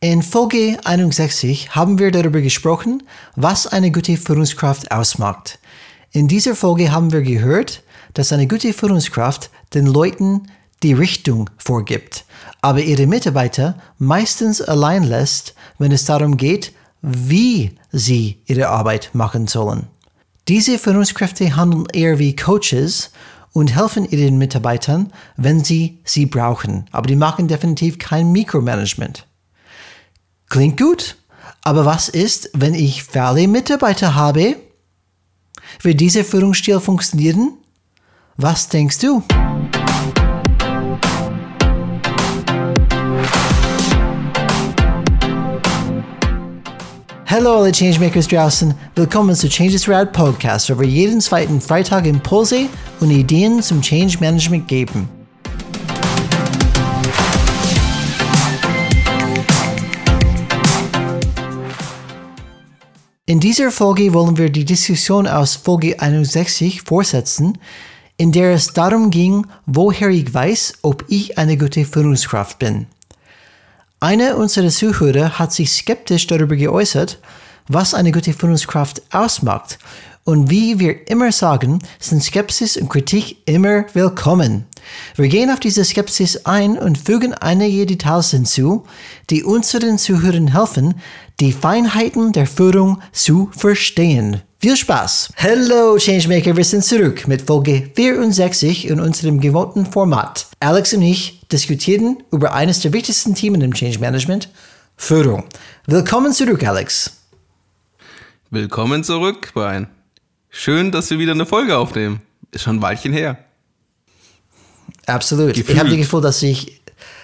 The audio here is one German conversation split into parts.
In Folge 61 haben wir darüber gesprochen, was eine gute Führungskraft ausmacht. In dieser Folge haben wir gehört, dass eine gute Führungskraft den Leuten die Richtung vorgibt, aber ihre Mitarbeiter meistens allein lässt, wenn es darum geht, wie sie ihre Arbeit machen sollen. Diese Führungskräfte handeln eher wie Coaches und helfen ihren Mitarbeitern, wenn sie sie brauchen, aber die machen definitiv kein Mikromanagement. Klingt gut. Aber was ist, wenn ich faule Mitarbeiter habe? Wird dieser Führungsstil funktionieren? Was denkst du? Hallo alle Changemakers draußen, willkommen zu Changes Rad Podcast, wo wir jeden zweiten Freitag Impulse und Ideen zum Change Management geben. In dieser Folge wollen wir die Diskussion aus Folge 61 fortsetzen, in der es darum ging, woher ich weiß, ob ich eine gute Führungskraft bin. Einer unserer Zuhörer hat sich skeptisch darüber geäußert, was eine gute Führungskraft ausmacht. Und wie wir immer sagen, sind Skepsis und Kritik immer willkommen. Wir gehen auf diese Skepsis ein und fügen einige Details hinzu, die unseren Zuhörern helfen, die Feinheiten der Führung zu verstehen. Viel Spaß! Hello Changemaker, wir sind zurück mit Folge 64 in unserem gewohnten Format. Alex und ich diskutieren über eines der wichtigsten Themen im Change Management, Führung. Willkommen zurück, Alex. Willkommen zurück, Brian. Schön, dass wir wieder eine Folge aufnehmen. Ist schon ein Weilchen her. Absolut. Gefühlt. Ich habe das Gefühl, dass ich,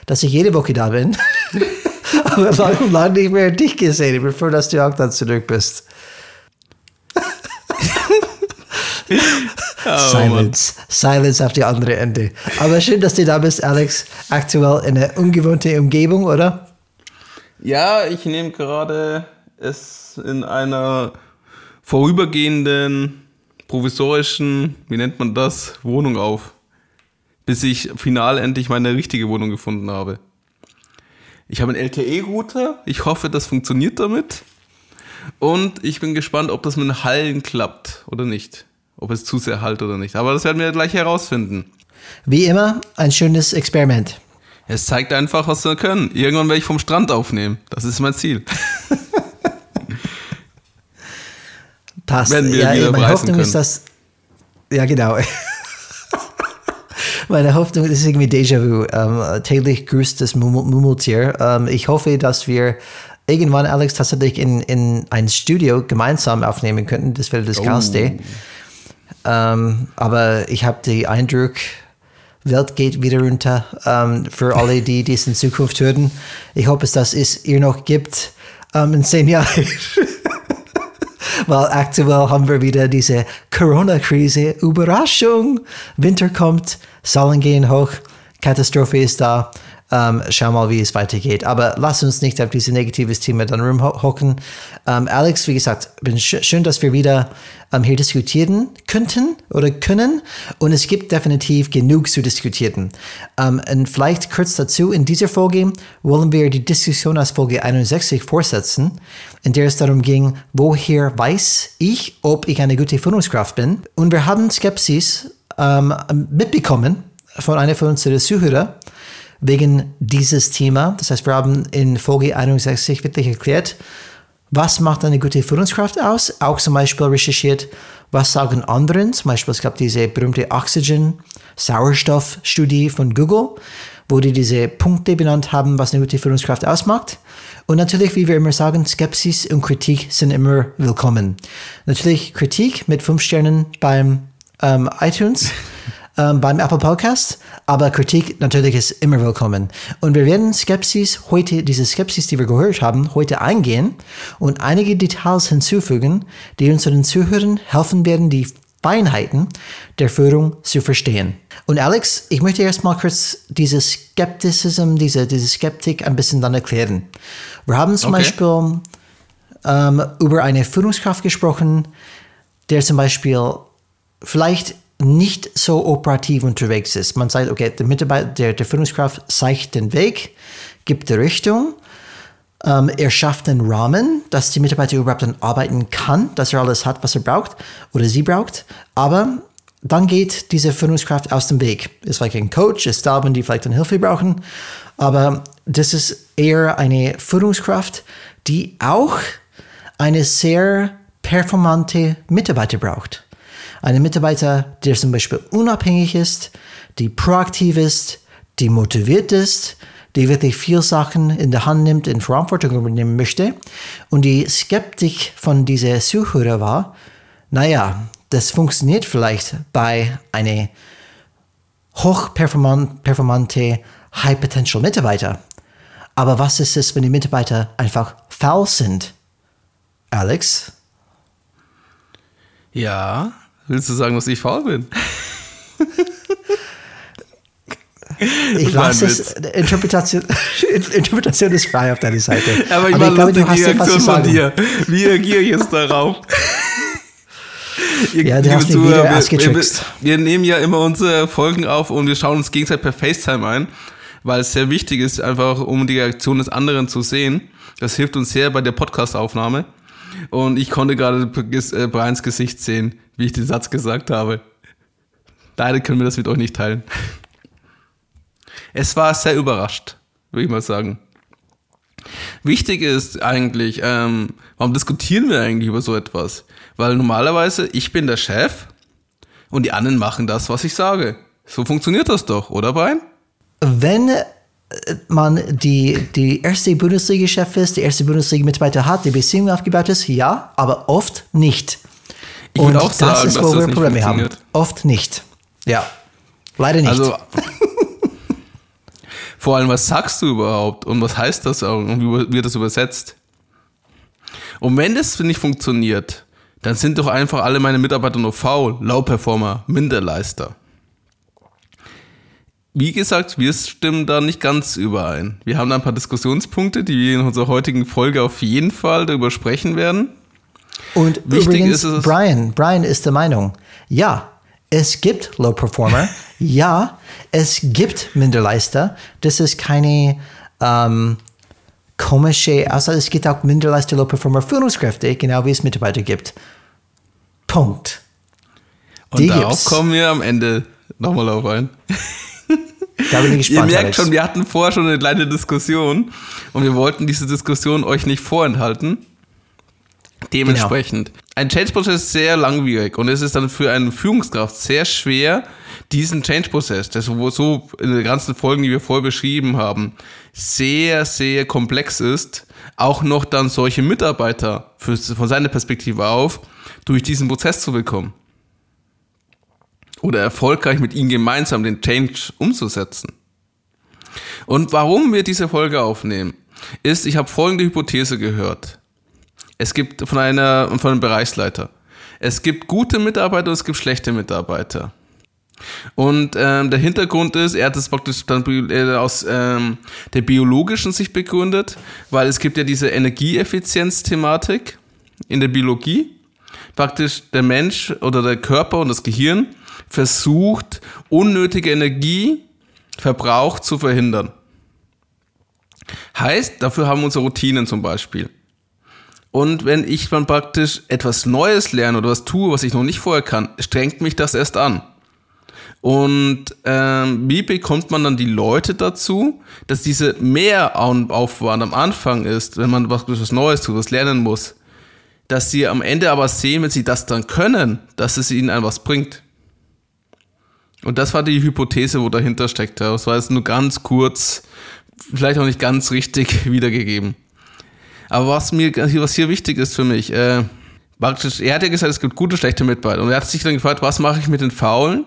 dass ich jede Woche da bin. Aber lange, lange nicht mehr dich gesehen. Ich prefer, dass du auch dann zurück bist. oh, Silence. Mann. Silence auf die andere Ende. Aber schön, dass du da bist, Alex. Aktuell in einer ungewohnten Umgebung, oder? Ja, ich nehme gerade es in einer vorübergehenden, provisorischen, wie nennt man das, Wohnung auf. Bis ich final endlich meine richtige Wohnung gefunden habe. Ich habe einen LTE-Router. Ich hoffe, das funktioniert damit. Und ich bin gespannt, ob das mit den Hallen klappt oder nicht. Ob es zu sehr halt oder nicht. Aber das werden wir gleich herausfinden. Wie immer, ein schönes Experiment. Es zeigt einfach, was wir können. Irgendwann werde ich vom Strand aufnehmen. Das ist mein Ziel. Passt. Wenn wir ja, wieder meine Hoffnung können. ist, dass. Ja, genau. Meine Hoffnung ist irgendwie Déjà-vu. Ähm, täglich grüßt das Mummeltier. Ähm, ich hoffe, dass wir irgendwann, Alex, tatsächlich in, in ein Studio gemeinsam aufnehmen könnten. Das wäre das oh. Chaos-Day. Ähm, aber ich habe den Eindruck, Welt geht wieder runter ähm, für alle, die dies in Zukunft hören. Ich hoffe, dass es ihr noch gibt ähm, in zehn Jahren. weil aktuell haben wir wieder diese Corona-Krise. Überraschung! Winter kommt, Zahlen gehen hoch, Katastrophe ist da. Ähm, schau mal, wie es weitergeht. Aber lass uns nicht auf dieses negatives Thema dann rumhocken. Ähm, Alex, wie gesagt, bin sch schön, dass wir wieder ähm, hier diskutieren könnten oder können. Und es gibt definitiv genug zu diskutieren. Ähm, und vielleicht kurz dazu, in dieser Folge wollen wir die Diskussion aus Folge 61 fortsetzen, in der es darum ging, woher weiß ich, ob ich eine gute Führungskraft bin. Und wir haben Skepsis ähm, mitbekommen von einer von unseren Zuhörern wegen dieses Thema. Das heißt, wir haben in Folge 61 wirklich erklärt, was macht eine gute Führungskraft aus? Auch zum Beispiel recherchiert, was sagen anderen? Zum Beispiel, es gab diese berühmte Oxygen-Sauerstoff-Studie von Google, wo die diese Punkte benannt haben, was eine gute Führungskraft ausmacht. Und natürlich, wie wir immer sagen, Skepsis und Kritik sind immer willkommen. Natürlich Kritik mit fünf Sternen beim ähm, iTunes. ähm, beim Apple Podcast, aber Kritik natürlich ist immer willkommen. Und wir werden Skepsis heute, diese Skepsis, die wir gehört haben, heute eingehen und einige Details hinzufügen, die unseren Zuhörern helfen werden, die Feinheiten der Führung zu verstehen. Und Alex, ich möchte erstmal kurz diese Skepticism, diese, diese Skeptik ein bisschen dann erklären. Wir haben zum okay. Beispiel ähm, über eine Führungskraft gesprochen, der zum Beispiel vielleicht nicht so operativ unterwegs ist. Man sagt, okay, der Mitarbeiter, der, der Führungskraft zeigt den Weg, gibt die Richtung, Ähm, er schafft einen Rahmen, dass die Mitarbeiter überhaupt dann arbeiten kann, dass er alles hat, was er braucht oder sie braucht. Aber dann geht diese Führungskraft aus dem Weg. Ist vielleicht ein Coach, ist da, wenn die vielleicht dann Hilfe brauchen. Aber das ist eher eine Führungskraft, die auch eine sehr performante Mitarbeiter braucht. Eine Mitarbeiter, der zum Beispiel unabhängig ist, die proaktiv ist, die motiviert ist, die wirklich viel Sachen in der Hand nimmt, in Verantwortung übernehmen möchte. Und die Skeptik von dieser Zuhörer war, naja, das funktioniert vielleicht bei einer hochperformante High Potential Mitarbeiter. Aber was ist es, wenn die Mitarbeiter einfach faul sind? Alex? Ja, willst du sagen, dass ich faul bin? Ich lasse es, Interpretation, Interpretation ist frei auf deiner Seite. Aber ich, Aber ich glaube, du hast Reaktion von dir. Wie reagiere ich jetzt darauf? Ihr, ja, du hast mich wieder erst getrickst. Wir, wir nehmen ja immer unsere Folgen auf und wir schauen uns gegenseitig per FaceTime ein, weil es sehr wichtig ist, einfach um die Reaktion des anderen zu sehen. Das hilft uns sehr bei der Podcast-Aufnahme. Und ich konnte gerade äh, Brians Gesicht sehen, wie ich den Satz gesagt habe. Leider können wir das mit euch nicht teilen. Es war sehr überrascht, würde ich mal sagen. Wichtig ist eigentlich, ähm, warum diskutieren wir eigentlich über so etwas? Weil normalerweise ich bin der Chef und die anderen machen das, was ich sage. So funktioniert das doch, oder Brian? Wenn man die, die erste Bundesliga-Chef ist, die erste Bundesliga-Mitarbeiter hat, die Beziehung aufgebaut ist, ja, aber oft nicht. Ich und auch sagen, das ist, wo wir Probleme haben. Oft nicht. Ja. Leider nicht. Also, vor allem, was sagst du überhaupt und was heißt das auch und wie wird das übersetzt? Und wenn das nicht funktioniert, dann sind doch einfach alle meine Mitarbeiter nur faul, Low-Performer, Minderleister. Wie gesagt, wir stimmen da nicht ganz überein. Wir haben da ein paar Diskussionspunkte, die wir in unserer heutigen Folge auf jeden Fall darüber sprechen werden. Und Wichtig übrigens, ist es, Brian, Brian ist der Meinung, ja, es gibt Low Performer, ja, es gibt Minderleister. Das ist keine ähm, komische Aussage. Es gibt auch Minderleister, Low Performer Führungskräfte, genau wie es Mitarbeiter gibt. Punkt. Und Die darauf gibt's. kommen wir am Ende nochmal auf ein. Da bin ich gespannt. Ihr merkt Alex. schon, wir hatten vorher schon eine kleine Diskussion und wir wollten diese Diskussion euch nicht vorenthalten. Dementsprechend. Genau. Ein Change-Prozess ist sehr langwierig und es ist dann für eine Führungskraft sehr schwer, diesen Change-Prozess, wo so in den ganzen Folgen, die wir vorher beschrieben haben, sehr, sehr komplex ist, auch noch dann solche Mitarbeiter für, von seiner Perspektive auf durch diesen Prozess zu bekommen. Oder erfolgreich mit ihnen gemeinsam den Change umzusetzen. Und warum wir diese Folge aufnehmen, ist, ich habe folgende Hypothese gehört. Es gibt von einer von einem Bereichsleiter. Es gibt gute Mitarbeiter und es gibt schlechte Mitarbeiter. Und ähm, der Hintergrund ist, er hat es praktisch dann äh, aus ähm, der biologischen Sicht begründet, weil es gibt ja diese Energieeffizienz-Thematik in der Biologie. Praktisch der Mensch oder der Körper und das Gehirn versucht, unnötige Energieverbrauch zu verhindern. Heißt, dafür haben wir unsere Routinen zum Beispiel. Und wenn ich dann praktisch etwas Neues lerne oder was tue, was ich noch nicht vorher kann, strengt mich das erst an. Und ähm, wie bekommt man dann die Leute dazu, dass diese Mehraufwand am Anfang ist, wenn man was, was Neues tut, was lernen muss, dass sie am Ende aber sehen, wenn sie das dann können, dass es ihnen etwas bringt. Und das war die Hypothese, wo dahinter steckt. Das war jetzt nur ganz kurz, vielleicht auch nicht ganz richtig wiedergegeben. Aber was mir, was hier wichtig ist für mich, äh, praktisch, er hat ja gesagt, es gibt gute, schlechte Mitarbeiter. Und er hat sich dann gefragt, was mache ich mit den faulen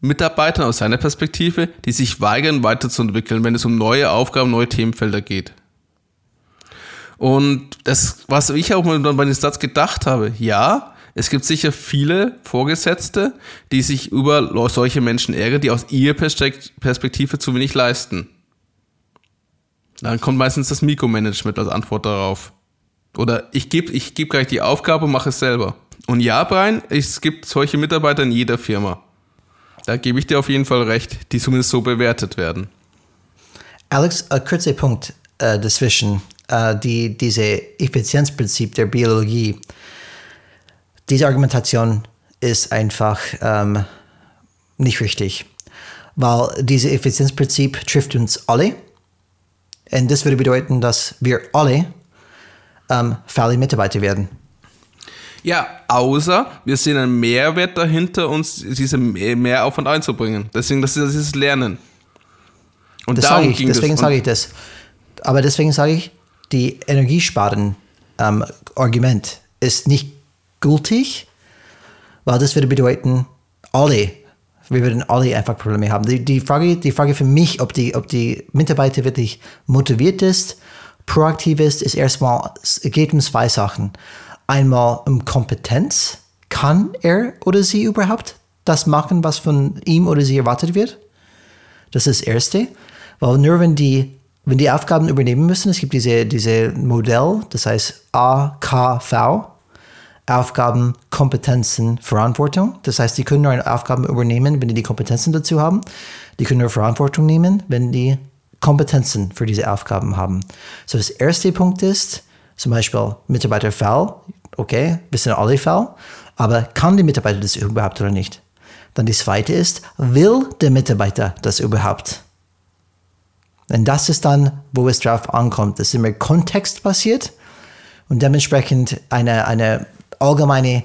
Mitarbeitern aus seiner Perspektive, die sich weigern, weiterzuentwickeln, wenn es um neue Aufgaben, neue Themenfelder geht. Und das, was ich auch mal bei dem Satz gedacht habe, ja, es gibt sicher viele Vorgesetzte, die sich über solche Menschen ärgern, die aus ihrer Perspektive zu wenig leisten. Dann kommt meistens das Mikromanagement als Antwort darauf. Oder ich gebe ich geb gleich die Aufgabe und mache es selber. Und ja, Brian, es gibt solche Mitarbeiter in jeder Firma. Da gebe ich dir auf jeden Fall recht, die zumindest so bewertet werden. Alex, ein kurzer Punkt äh, dazwischen. äh, die, diese Effizienzprinzip der Biologie, diese Argumentation ist einfach ähm, nicht richtig, weil dieses Effizienzprinzip trifft uns alle. Und das würde bedeuten, dass wir alle ähm, faule Mitarbeiter werden. Ja, außer wir sehen einen Mehrwert dahinter, uns diese Mehraufwand einzubringen. Deswegen, das ist dieses Lernen. Und das sage ich, deswegen sage ich das. Aber deswegen sage ich, die Energiesparen-Argument ähm, ist nicht gültig, weil das würde bedeuten, alle, wir würden alle einfach Probleme haben. Die, die, Frage, die Frage für mich, ob die, ob die Mitarbeiter wirklich motiviert ist, proaktiv ist, ist erstmal, es geht um zwei Sachen. Einmal um Kompetenz. Kann er oder sie überhaupt das machen, was von ihm oder sie erwartet wird? Das ist das Erste. Weil nur wenn die, wenn die Aufgaben übernehmen müssen, es gibt diese, diese Modell, das heißt AKV, Aufgaben, Kompetenzen, Verantwortung. Das heißt, die können nur Aufgaben übernehmen, wenn die die Kompetenzen dazu haben. Die können nur Verantwortung nehmen, wenn die Kompetenzen für diese Aufgaben haben. So, das erste Punkt ist zum Beispiel Mitarbeiterfall. Okay, wir sind alle Fall. Aber kann der Mitarbeiter das überhaupt oder nicht? Dann die zweite ist, will der Mitarbeiter das überhaupt? Und das ist dann, wo es drauf ankommt. Das ist immer kontextbasiert und dementsprechend eine, eine allgemeine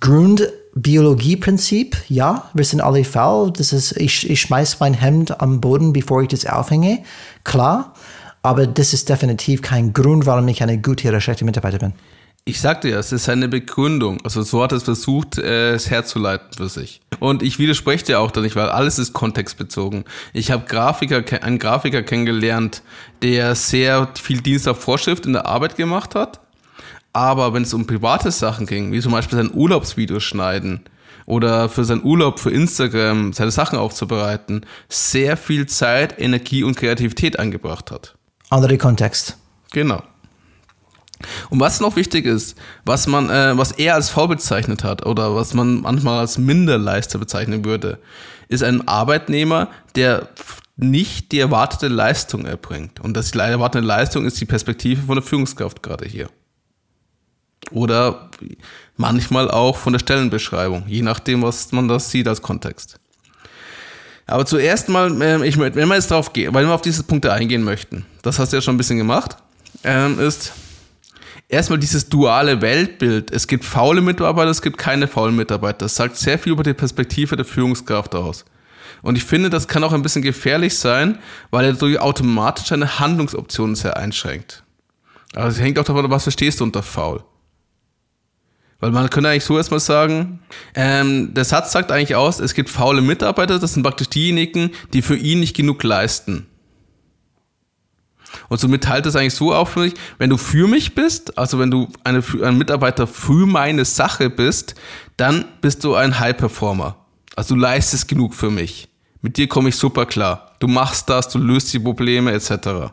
Grundbiologieprinzip. Ja, wir sind alle faul. Das ist, ich, ich schmeiß mein Hemd am Boden, bevor ich das aufhänge. Klar. Aber das ist definitiv kein Grund, warum ich eine gute oder schlechte Mitarbeiter bin. Ich sagte ja, es ist eine Begründung. Also so hat es versucht, äh, es herzuleiten für sich. Und ich widerspreche dir auch da nicht, weil alles ist kontextbezogen. Ich habe Grafiker, einen Grafiker kennengelernt, der sehr viel Dienst auf Vorschrift in der Arbeit gemacht hat. Aber wenn es um private Sachen ging, wie zum Beispiel sein Urlaubsvideo schneiden oder für seinen Urlaub für Instagram seine Sachen aufzubereiten, sehr viel Zeit, Energie und Kreativität eingebracht hat. Andere Kontext. Genau. Und was noch wichtig ist, was man, äh, was er als faul bezeichnet hat oder was man manchmal als Minderleister bezeichnen würde, ist ein Arbeitnehmer, der nicht die erwartete Leistung erbringt. Und das die erwartete Leistung ist die Perspektive von der Führungskraft gerade hier. Oder manchmal auch von der Stellenbeschreibung, je nachdem, was man das sieht als Kontext. Aber zuerst mal, äh, ich, wenn wir jetzt drauf gehen, weil wir auf diese Punkte eingehen möchten, das hast du ja schon ein bisschen gemacht, ähm, ist, erstmal dieses duale Weltbild. Es gibt faule Mitarbeiter, es gibt keine faulen Mitarbeiter. Das sagt sehr viel über die Perspektive der Führungskraft aus. Und ich finde, das kann auch ein bisschen gefährlich sein, weil er dadurch automatisch seine Handlungsoptionen sehr einschränkt. Also es hängt auch davon ab, was verstehst du unter faul. Weil man könnte eigentlich so erstmal sagen, ähm, der Satz sagt eigentlich aus, es gibt faule Mitarbeiter, das sind praktisch diejenigen, die für ihn nicht genug leisten. Und somit teilt es eigentlich so auf für mich, wenn du für mich bist, also wenn du eine, ein Mitarbeiter für meine Sache bist, dann bist du ein High Performer. Also du leistest genug für mich. Mit dir komme ich super klar. Du machst das, du löst die Probleme etc.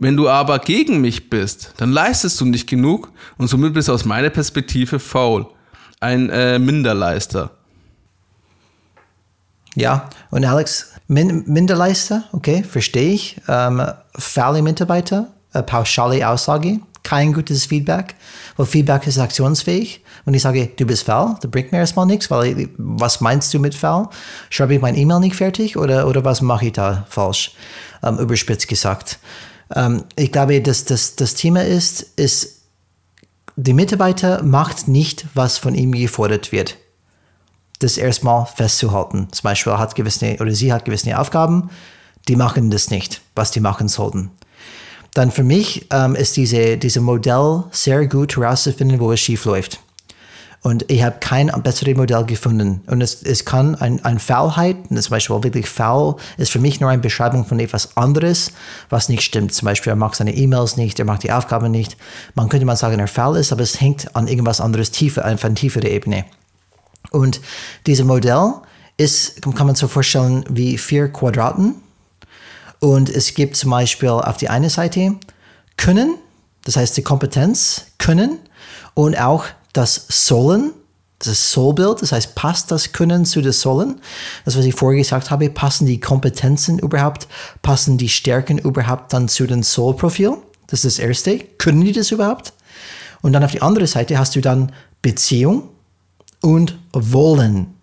Wenn du aber gegen mich bist, dann leistest du nicht genug und somit bist du aus meiner Perspektive faul. Ein äh, Minderleister. Ja, und Alex, Min Minderleister, okay, verstehe ich. Ähm, faule Mitarbeiter, äh, pauschale Aussage, kein gutes Feedback, weil Feedback ist aktionsfähig. Und ich sage, du bist faul, das bringt mir erstmal nichts, weil was meinst du mit faul? Schreibe ich mein E-Mail nicht fertig oder, oder was mache ich da falsch? Ähm, überspitzt gesagt. Ähm, ich glaube, dass das, das Thema ist, ist, der Mitarbeiter macht nicht, was von ihm gefordert wird das erstmal festzuhalten. Zum Beispiel hat gewisse oder sie hat gewisse Aufgaben, die machen das nicht, was die machen sollten. Dann für mich ähm, ist diese, diese Modell sehr gut herauszufinden, wo es schief läuft. Und ich habe kein besseres Modell gefunden. Und es, es kann ein, ein Faulheit, zum Beispiel wirklich faul, ist für mich nur eine Beschreibung von etwas anderes, was nicht stimmt. Zum Beispiel, er macht seine E-Mails nicht, er macht die Aufgaben nicht. Man könnte mal sagen, er faul ist, aber es hängt an irgendwas anderes tiefer, auf einer tieferen Ebene. Und dieses Modell ist, kann man so vorstellen, wie vier Quadraten. Und es gibt zum Beispiel auf die eine Seite Können, das heißt die Kompetenz, Können und auch das Sollen, das Sollbild, das heißt, passt das Können zu das Sollen? Das, was ich vorher gesagt habe, passen die Kompetenzen überhaupt, passen die Stärken überhaupt dann zu dem Soul-Profil? Das ist das Erste. Können die das überhaupt? Und dann auf die andere Seite hast du dann Beziehung und Wollen.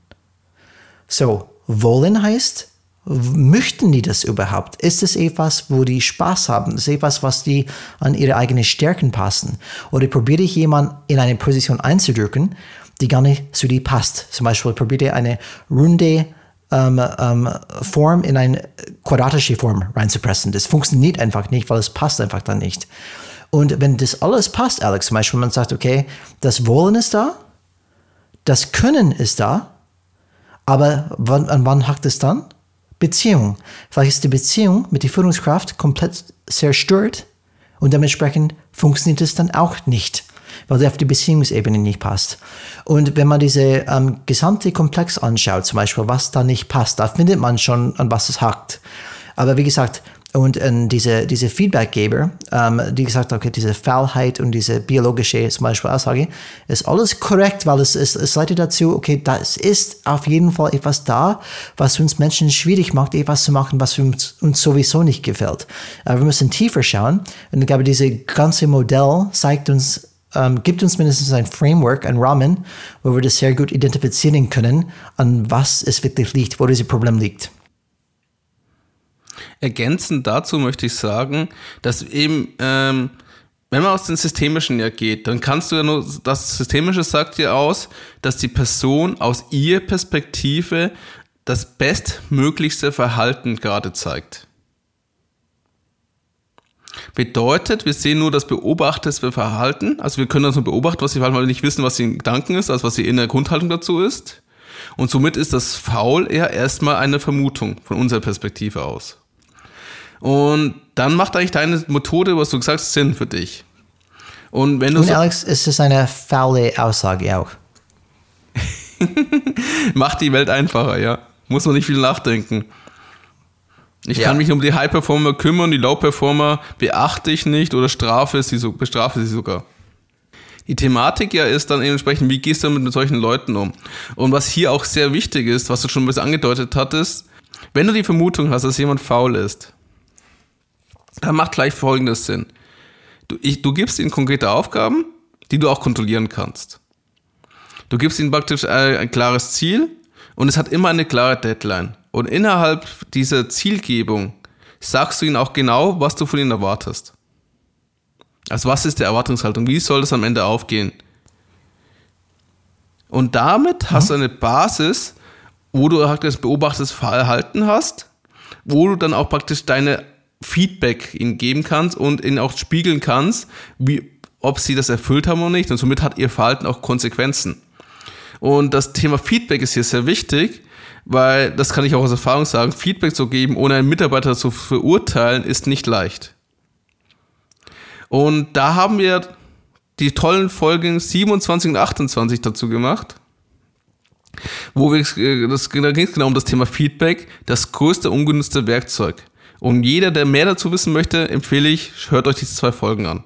So, wollen heißt, möchten die das überhaupt? Ist es etwas, wo die Spaß haben? Ist es etwas, was die an ihre eigenen Stärken passen? Oder probiere ich jemanden in eine Position einzudrücken, die gar nicht zu dir passt? Zum Beispiel probiere eine runde ähm, ähm, Form in eine quadratische Form reinzupressen. Das funktioniert einfach nicht, weil es passt einfach dann nicht. Und wenn das alles passt, Alex, zum Beispiel, man sagt, okay, das Wollen ist da, das Können ist da, aber wann, an wann hackt es dann? Beziehung. Vielleicht ist die Beziehung mit der Führungskraft komplett zerstört und dementsprechend funktioniert es dann auch nicht, weil sie auf die Beziehungsebene nicht passt. Und wenn man diese ähm, gesamte Komplex anschaut, zum Beispiel, was da nicht passt, da findet man schon, an was es hakt. Aber wie gesagt, und äh, diese, diese Feedbackgeber, ähm, die gesagt haben, okay, diese Faulheit und diese biologische zum Beispiel Aussage, ist alles korrekt, weil es, es, es leitet dazu, okay, das ist auf jeden Fall etwas da, was uns Menschen schwierig macht, etwas zu machen, was uns, uns sowieso nicht gefällt. Aber wir müssen tiefer schauen. Und ich glaube, dieses ganze Modell zeigt uns, ähm, gibt uns mindestens ein Framework, ein Rahmen, wo wir das sehr gut identifizieren können, an was es wirklich liegt, wo dieses Problem liegt. Ergänzend dazu möchte ich sagen, dass eben, ähm, wenn man aus dem Systemischen ja geht, dann kannst du ja nur, das Systemische sagt dir aus, dass die Person aus ihrer Perspektive das bestmöglichste Verhalten gerade zeigt. Bedeutet, wir sehen nur das beobachtete Verhalten, also wir können das nur beobachten, was sie verhalten, weil wir nicht wissen, was ihr Gedanken ist, also was die innere Grundhaltung dazu ist. Und somit ist das Faul eher erstmal eine Vermutung von unserer Perspektive aus. Und dann macht eigentlich deine Methode, was du gesagt hast, Sinn für dich. Und wenn du Und so Alex, ist es eine faule Aussage auch? macht die Welt einfacher, ja. Muss man nicht viel nachdenken. Ich ja. kann mich um die High Performer kümmern, die Low Performer beachte ich nicht oder strafe sie, bestrafe sie sogar. Die Thematik ja ist dann entsprechend, wie gehst du mit solchen Leuten um? Und was hier auch sehr wichtig ist, was du schon ein bisschen angedeutet hattest, wenn du die Vermutung hast, dass jemand faul ist, dann macht gleich folgendes Sinn. Du, ich, du gibst ihnen konkrete Aufgaben, die du auch kontrollieren kannst. Du gibst ihnen praktisch ein, ein klares Ziel und es hat immer eine klare Deadline. Und innerhalb dieser Zielgebung sagst du ihnen auch genau, was du von ihnen erwartest. Also was ist die Erwartungshaltung? Wie soll das am Ende aufgehen? Und damit hast du eine Basis, wo du das beobachtetes Verhalten hast, wo du dann auch praktisch deine Feedback ihnen geben kannst und ihnen auch spiegeln kannst, wie, ob sie das erfüllt haben oder nicht. Und somit hat ihr Verhalten auch Konsequenzen. Und das Thema Feedback ist hier sehr wichtig, weil, das kann ich auch aus Erfahrung sagen, Feedback zu geben, ohne einen Mitarbeiter zu verurteilen, ist nicht leicht. Und da haben wir die tollen Folgen 27 und 28 dazu gemacht, wo wir, äh, das, da ging es genau um das Thema Feedback, das größte ungenutzte Werkzeug. Und jeder, der mehr dazu wissen möchte, empfehle ich, hört euch diese zwei Folgen an.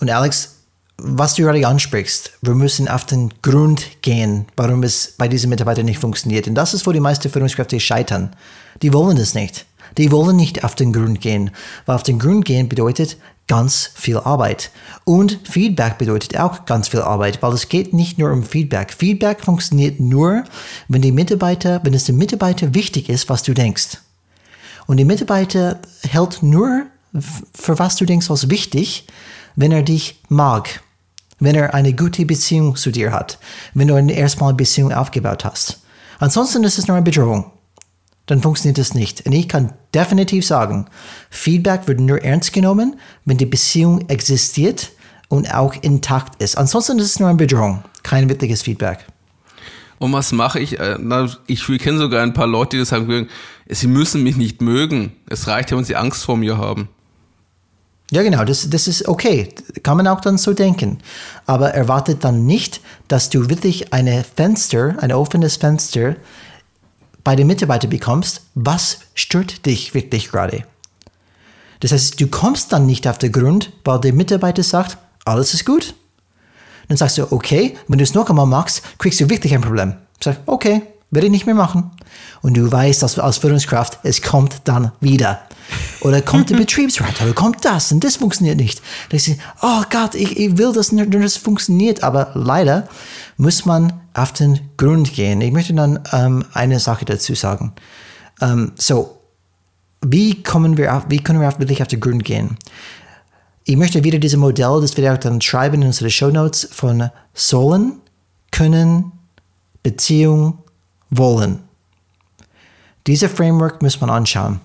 Und Alex, was du gerade ansprichst, wir müssen auf den Grund gehen, warum es bei diesen Mitarbeitern nicht funktioniert. Und das ist, wo die meisten Führungskräfte scheitern. Die wollen das nicht. Die wollen nicht auf den Grund gehen, weil auf den Grund gehen bedeutet ganz viel Arbeit. Und Feedback bedeutet auch ganz viel Arbeit, weil es geht nicht nur um Feedback. Feedback funktioniert nur, wenn die Mitarbeiter, wenn es dem Mitarbeiter wichtig ist, was du denkst. Und die Mitarbeiter hält nur, für was du denkst, als wichtig, wenn er dich mag, wenn er eine gute Beziehung zu dir hat, wenn du erstmal eine Beziehung aufgebaut hast. Ansonsten ist es nur eine Bedrohung. Dann funktioniert es nicht. Und ich kann definitiv sagen, Feedback wird nur ernst genommen, wenn die Beziehung existiert und auch intakt ist. Ansonsten ist es nur eine Bedrohung, kein wirkliches Feedback. Und was mache ich? Äh, ich kenne sogar ein paar Leute, die sagen, sie müssen mich nicht mögen. Es reicht ja, wenn sie Angst vor mir haben. Ja, genau, das, das ist okay. Kann man auch dann so denken. Aber erwartet dann nicht, dass du wirklich eine Fenster, ein offenes Fenster bei den Mitarbeitern bekommst. Was stört dich wirklich gerade? Das heißt, du kommst dann nicht auf den Grund, weil der Mitarbeiter sagt, alles ist gut. Dann sagst du, okay, wenn du es noch einmal machst, kriegst du wirklich ein Problem. Sag, okay, werde ich nicht mehr machen. Und du weißt, dass als Führungskraft, es kommt dann wieder. Oder kommt der Betriebsrat, oder kommt das und das funktioniert nicht. Ich, oh Gott, ich, ich will das nicht, das funktioniert. Aber leider muss man auf den Grund gehen. Ich möchte dann ähm, eine Sache dazu sagen. Ähm, so, wie, kommen wir auf, wie können wir auf, wirklich auf den Grund gehen? Ich möchte wieder dieses Modell, das wir auch dann schreiben in unsere Show Notes von sollen, können, Beziehung, wollen. Diese Framework muss man anschauen.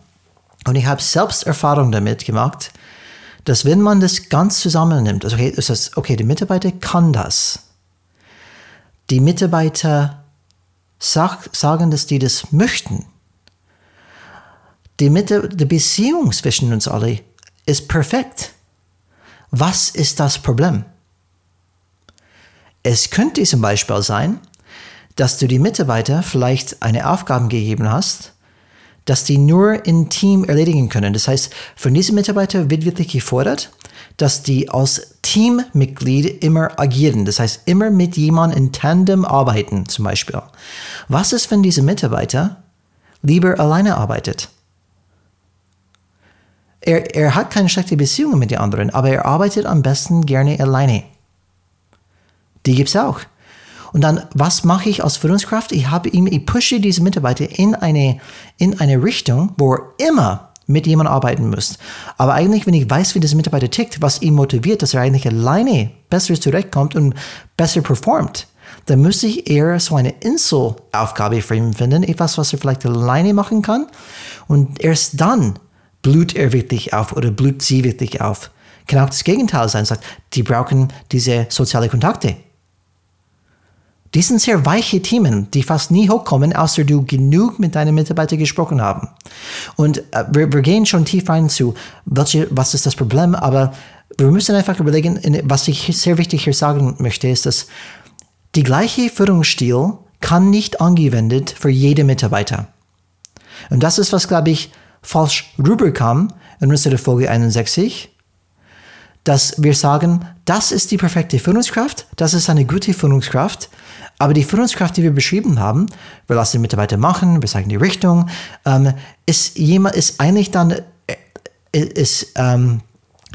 Und ich habe selbst Erfahrung damit gemacht, dass wenn man das ganz zusammennimmt, also okay, das heißt, okay, der Mitarbeiter kann das. Die Mitarbeiter sag, sagen, dass die das möchten. Die, Mitte, die Beziehung zwischen uns alle ist perfekt. Was ist das Problem? Es könnte zum Beispiel sein, dass du die Mitarbeiter vielleicht eine Aufgabe gegeben hast, dass die nur im Team erledigen können. Das heißt, von diesen Mitarbeitern wird wirklich gefordert, dass die als Teammitglied immer agieren. Das heißt, immer mit jemandem in Tandem arbeiten, zum Beispiel. Was ist, wenn dieser Mitarbeiter lieber alleine arbeitet? Er, er hat keine schlechte Beziehung mit den anderen, aber er arbeitet am besten gerne alleine. Die gibt es auch. Und dann, was mache ich als Führungskraft? Ich habe ihm, ich pushe diese Mitarbeiter in eine, in eine Richtung, wo er immer mit jemandem arbeiten muss. Aber eigentlich, wenn ich weiß, wie dieser Mitarbeiter tickt, was ihn motiviert, dass er eigentlich alleine besser zurechtkommt und besser performt, dann müsste ich eher so eine Inselaufgabe für ihn finden, etwas, was er vielleicht alleine machen kann. Und erst dann blüht er wirklich auf oder blüht sie wirklich auf. Kann auch das Gegenteil sein, sagt, die brauchen diese sozialen Kontakte. Die sind sehr weiche Themen, die fast nie hochkommen, außer du genug mit deinen Mitarbeitern gesprochen haben. Und äh, wir, wir, gehen schon tief rein zu, welche, was ist das Problem, aber wir müssen einfach überlegen, was ich sehr wichtig hier sagen möchte, ist, dass die gleiche Führungsstil kann nicht angewendet für jede Mitarbeiter. Und das ist, was, glaube ich, falsch rüberkam in unserer Folge 61, dass wir sagen, das ist die perfekte Führungskraft, das ist eine gute Führungskraft, aber die Führungskraft, die wir beschrieben haben, wir lassen die Mitarbeiter machen, wir zeigen die Richtung, ähm, ist, jemand, ist eigentlich dann, äh, ist, ähm,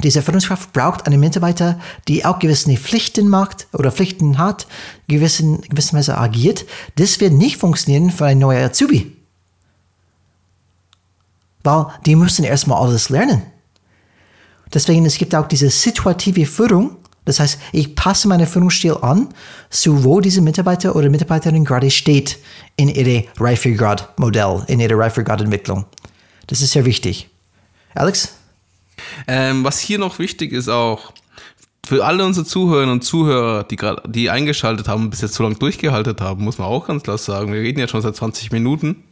diese Führungskraft braucht einen Mitarbeiter, die auch gewisse Pflichten macht oder Pflichten hat, gewissen, gewisserweise agiert. Das wird nicht funktionieren für einen neuen Azubi. Weil die müssen erstmal alles lernen. Deswegen, es gibt auch diese situative Führung, das heißt, ich passe meinen Führungsstil an, zu wo diese Mitarbeiter oder Mitarbeiterin gerade steht in ihre Reifegrad-Modell, in ihrer Reifegrad-Entwicklung. Das ist sehr wichtig. Alex? Ähm, was hier noch wichtig ist auch, für alle unsere Zuhörerinnen und Zuhörer, die gerade, die eingeschaltet haben, bis jetzt so lange durchgehalten haben, muss man auch ganz klar sagen. Wir reden ja schon seit 20 Minuten.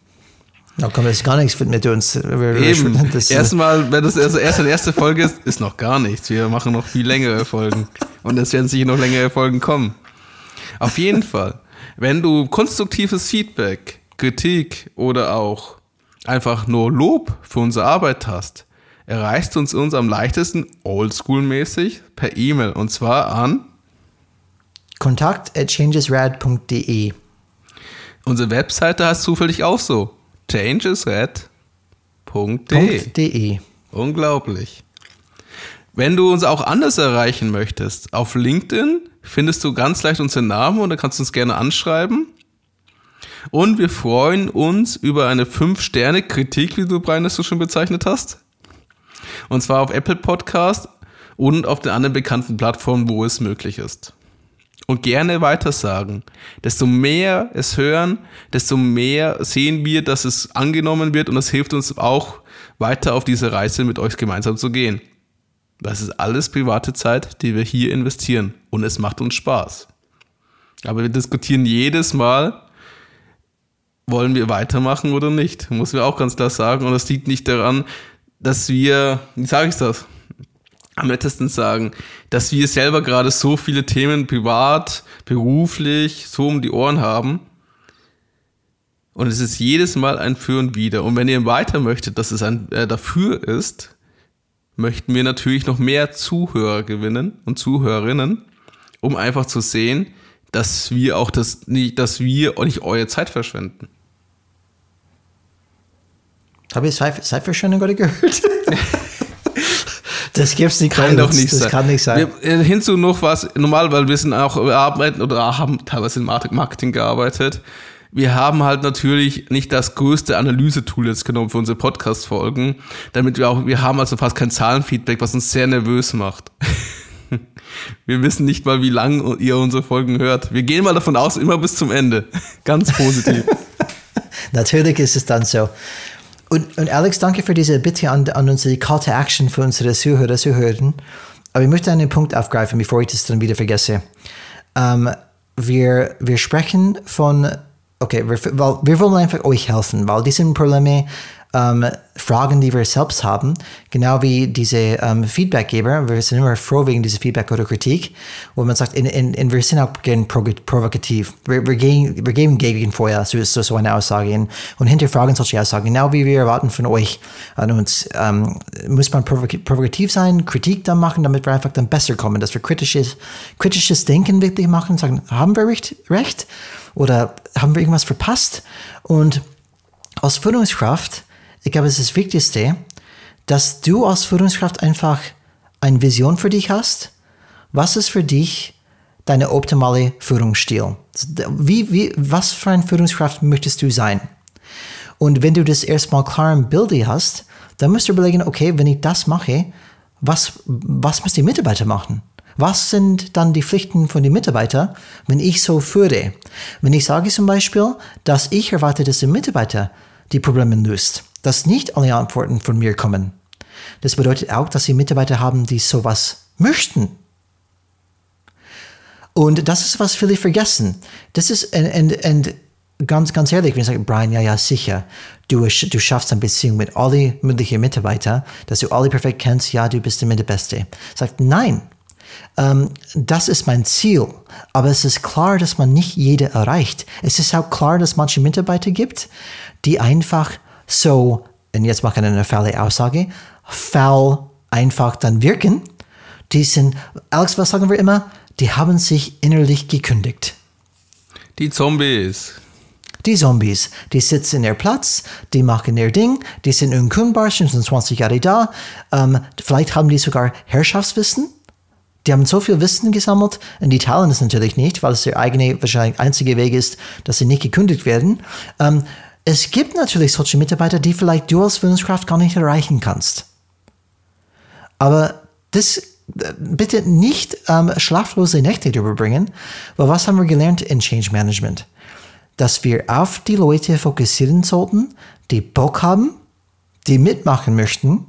Da kommt jetzt gar nichts mit uns. Eben. Erstmal, wenn das erst eine erste Folge ist, ist noch gar nichts. Wir machen noch viel längere Folgen. Und es werden sicher noch längere Folgen kommen. Auf jeden Fall, wenn du konstruktives Feedback, Kritik oder auch einfach nur Lob für unsere Arbeit hast, erreichst du uns, uns am leichtesten oldschool-mäßig per E-Mail und zwar an kontakt at changesrad.de. Unsere Webseite heißt zufällig auch so changesred.de. Unglaublich. Wenn du uns auch anders erreichen möchtest, auf LinkedIn findest du ganz leicht unseren Namen und da kannst du uns gerne anschreiben. Und wir freuen uns über eine 5-Sterne-Kritik, wie du, Brian, das du schon bezeichnet hast. Und zwar auf Apple Podcast und auf den anderen bekannten Plattformen, wo es möglich ist und gerne weitersagen. Desto mehr es hören, desto mehr sehen wir, dass es angenommen wird und das hilft uns auch weiter auf diese Reise mit euch gemeinsam zu gehen. Das ist alles private Zeit, die wir hier investieren und es macht uns Spaß. Aber wir diskutieren jedes Mal, wollen wir weitermachen oder nicht, muss wir auch ganz klar sagen. Und das liegt nicht daran, dass wir, wie sage ich das? Am nettesten sagen, dass wir selber gerade so viele Themen privat, beruflich, so um die Ohren haben. Und es ist jedes Mal ein Für und Wider. Und wenn ihr weiter möchtet, dass es ein äh, Dafür ist, möchten wir natürlich noch mehr Zuhörer gewinnen und Zuhörerinnen, um einfach zu sehen, dass wir auch das nicht, dass wir auch nicht eure Zeit verschwenden. Habe ich Zeitverschwendung gerade gehört? das gibt's nicht. Kann doch nicht das sein. kann nicht sein. Wir, äh, hinzu noch was, normal, weil wir sind auch arbeiten oder haben teilweise in Marketing gearbeitet. Wir haben halt natürlich nicht das größte Analysetool jetzt genommen für unsere Podcast-Folgen, damit wir auch, wir haben also fast kein Zahlenfeedback, was uns sehr nervös macht. Wir wissen nicht mal, wie lange ihr unsere Folgen hört. Wir gehen mal davon aus, immer bis zum Ende. Ganz positiv. Natürlich ist es dann so. Und, und Alex, danke für diese Bitte an, an unsere Call to Action für unsere Zuhörer, Zuhörerinnen. Aber ich möchte einen Punkt aufgreifen, bevor ich das dann wieder vergesse. Ähm, wir, wir sprechen von, okay, wir, weil wir wollen einfach euch helfen, weil diese Probleme ähm, Fragen, die wir selbst haben, genau wie diese ähm, Feedbackgeber. Wir sind immer froh wegen dieser Feedback oder Kritik, wo man sagt, in, in, in wir sind auch gern provokativ. Wir, wir, gehen, wir geben Gegenfeuer so, so eine Aussage und, und hinterfragen solche Aussagen, genau wie wir erwarten von euch an uns. Ähm, muss man provokativ sein, Kritik dann machen, damit wir einfach dann besser kommen, dass wir kritisches, kritisches Denken wirklich machen und sagen, haben wir recht, recht oder haben wir irgendwas verpasst? Und als Führungskraft ich glaube, es ist das Wichtigste, dass du als Führungskraft einfach eine Vision für dich hast. Was ist für dich deine optimale Führungsstil? Wie, wie, was für eine Führungskraft möchtest du sein? Und wenn du das erstmal klar im Bild hast, dann musst du überlegen, okay, wenn ich das mache, was, was müssen die Mitarbeiter machen? Was sind dann die Pflichten von den Mitarbeitern, wenn ich so führe? Wenn ich sage zum Beispiel, dass ich erwarte, dass der Mitarbeiter die Probleme löst, dass nicht alle Antworten von mir kommen. Das bedeutet auch, dass sie Mitarbeiter haben, die sowas möchten. Und das ist, was viele vergessen. Das ist, und, und, und ganz, ganz ehrlich, wenn ich sage, Brian, ja, ja, sicher, du, du schaffst eine Beziehung mit allen möglichen Mitarbeitern, dass du alle perfekt kennst, ja, du bist immer der Beste. Sagt, nein, ähm, das ist mein Ziel. Aber es ist klar, dass man nicht jede erreicht. Es ist auch klar, dass es manche Mitarbeiter gibt, die einfach so, und jetzt mache ich eine faule Aussage, faul einfach dann wirken. Die sind, Alex, was sagen wir immer? Die haben sich innerlich gekündigt. Die Zombies. Die Zombies, die sitzen in ihr Platz, die machen ihr Ding, die sind unkündbar, sind 20 Jahre da. Ähm, vielleicht haben die sogar Herrschaftswissen. Die haben so viel Wissen gesammelt und die teilen es natürlich nicht, weil es der eigene, wahrscheinlich einzige Weg ist, dass sie nicht gekündigt werden. Ähm, es gibt natürlich solche Mitarbeiter, die vielleicht du als Führungskraft gar nicht erreichen kannst. Aber das bitte nicht ähm, schlaflose Nächte überbringen, weil was haben wir gelernt in Change Management? Dass wir auf die Leute fokussieren sollten, die Bock haben, die mitmachen möchten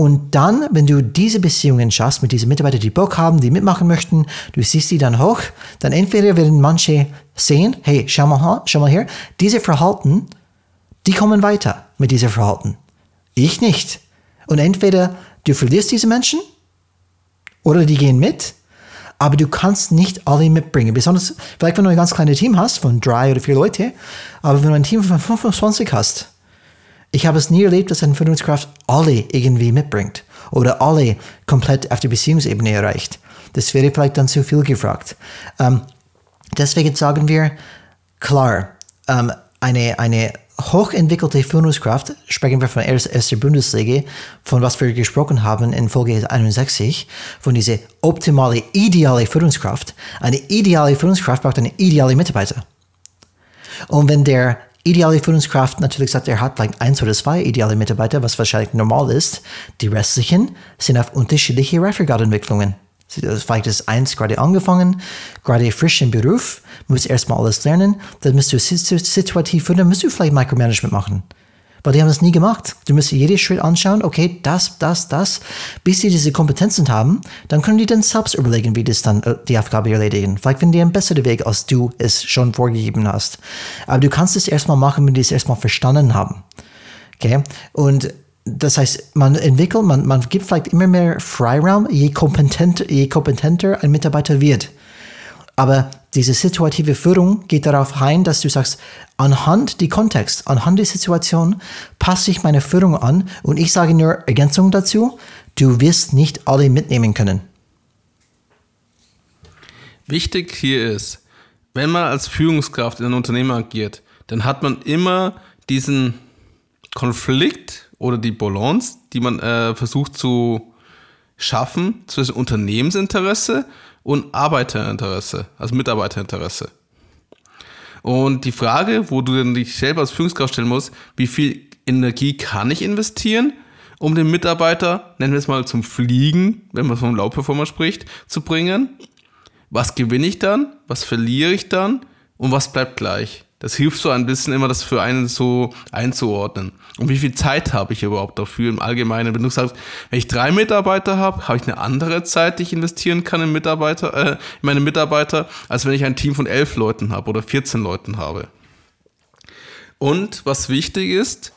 und dann, wenn du diese Beziehungen schaffst mit diesen Mitarbeitern, die Bock haben, die mitmachen möchten, du siehst sie dann hoch, dann entweder werden manche sehen, hey, schau mal, schau mal her, diese Verhalten, die kommen weiter mit diesem Verhalten. Ich nicht. Und entweder du verlierst diese Menschen oder die gehen mit, aber du kannst nicht alle mitbringen. Besonders, vielleicht wenn du ein ganz kleines Team hast von drei oder vier Leute, aber wenn du ein Team von 25 hast, ich habe es nie erlebt, dass eine Führungskraft alle irgendwie mitbringt oder alle komplett auf der Beziehungsebene erreicht. Das wäre vielleicht dann zu viel gefragt. Ähm, deswegen sagen wir, klar, ähm, eine, eine hochentwickelte Führungskraft, sprechen wir von der ersten Bundesliga, von was wir gesprochen haben in Folge 61, von dieser optimale, ideale Führungskraft. Eine ideale Führungskraft braucht eine ideale Mitarbeiter. Und wenn der ideale Führungskraft natürlich sagt, er hat vielleicht eins oder zwei ideale Mitarbeiter, was wahrscheinlich normal ist. Die restlichen sind auf unterschiedliche Reifegradentwicklungen. Vielleicht ist eins gerade angefangen, gerade frisch im Beruf, muss erstmal alles lernen, dann musst du situativ führen, dann musst du vielleicht Micromanagement machen. Weil die haben das nie gemacht. Du musst jeden Schritt anschauen, okay, das, das, das. Bis sie diese Kompetenzen haben, dann können die dann selbst überlegen, wie das dann äh, die Aufgabe erledigen. Vielleicht finden die einen besseren Weg, als du es schon vorgegeben hast. Aber du kannst es erstmal machen, wenn die es erstmal verstanden haben. Okay? Und das heißt, man entwickelt, man, man gibt vielleicht immer mehr Freiraum, je kompetenter, je kompetenter ein Mitarbeiter wird. Aber diese situative Führung geht darauf ein, dass du sagst, anhand die Kontext, anhand der Situation passe ich meine Führung an und ich sage nur Ergänzung dazu, du wirst nicht alle mitnehmen können. Wichtig hier ist, wenn man als Führungskraft in einem Unternehmen agiert, dann hat man immer diesen Konflikt oder die Balance, die man äh, versucht zu schaffen zwischen Unternehmensinteresse und Arbeiterinteresse, also Mitarbeiterinteresse. Und die Frage, wo du dich selber als Führungskraft stellen musst, wie viel Energie kann ich investieren, um den Mitarbeiter, nennen wir es mal zum Fliegen, wenn man vom Low-Performer spricht, zu bringen? Was gewinne ich dann? Was verliere ich dann? Und was bleibt gleich? Das hilft so ein bisschen immer, das für einen so einzuordnen. Und wie viel Zeit habe ich überhaupt dafür im Allgemeinen? Wenn du sagst, wenn ich drei Mitarbeiter habe, habe ich eine andere Zeit, die ich investieren kann in, Mitarbeiter, äh, in meine Mitarbeiter, als wenn ich ein Team von elf Leuten habe oder 14 Leuten habe. Und was wichtig ist,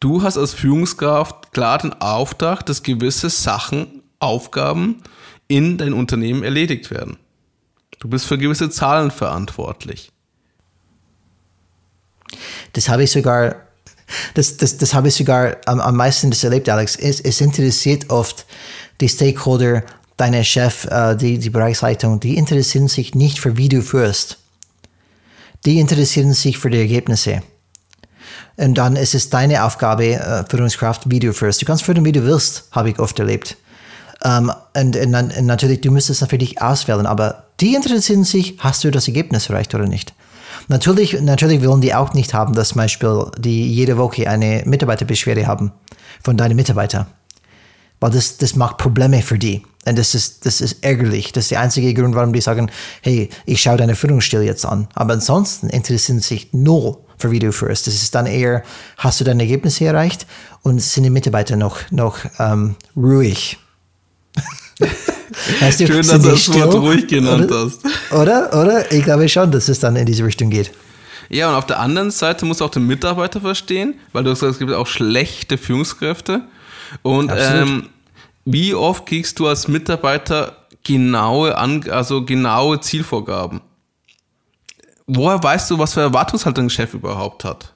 du hast als Führungskraft klar den Auftrag, dass gewisse Sachen, Aufgaben in dein Unternehmen erledigt werden. Du bist für gewisse Zahlen verantwortlich. Das habe ich sogar, das, das, das habe ich sogar am, am meisten das erlebt, Alex. Es, es interessiert oft die Stakeholder, deine Chef, äh, die, die Bereichsleitung, die interessieren sich nicht für wie du führst. Die interessieren sich für die Ergebnisse. Und dann ist es deine Aufgabe, äh, Führungskraft, wie du führst. Du kannst führen, wie du willst, habe ich oft erlebt. Um, und, und, und, natürlich, du müsstest es für dich auswählen, aber die interessieren sich, hast du das Ergebnis erreicht oder nicht? Natürlich, natürlich wollen die auch nicht haben, dass zum Beispiel die jede Woche eine Mitarbeiterbeschwerde haben von deinen Mitarbeitern. Weil das, das macht Probleme für die. Und das ist, das ist ärgerlich. Das ist der einzige Grund, warum die sagen, hey, ich schaue deine Führungsstil jetzt an. Aber ansonsten interessieren sich null für wie du führst. Das ist dann eher, hast du deine Ergebnisse erreicht und sind die Mitarbeiter noch, noch ähm, ruhig. Weißt du, Schön, dass du das Wort ruhig genannt oder, hast. Oder? Oder? Ich glaube schon, dass es dann in diese Richtung geht. Ja, und auf der anderen Seite muss auch der Mitarbeiter verstehen, weil du sagst, es gibt auch schlechte Führungskräfte. Und ähm, wie oft kriegst du als Mitarbeiter genaue, also genaue Zielvorgaben? Woher weißt du, was für Erwartungshaltung ein Chef überhaupt hat?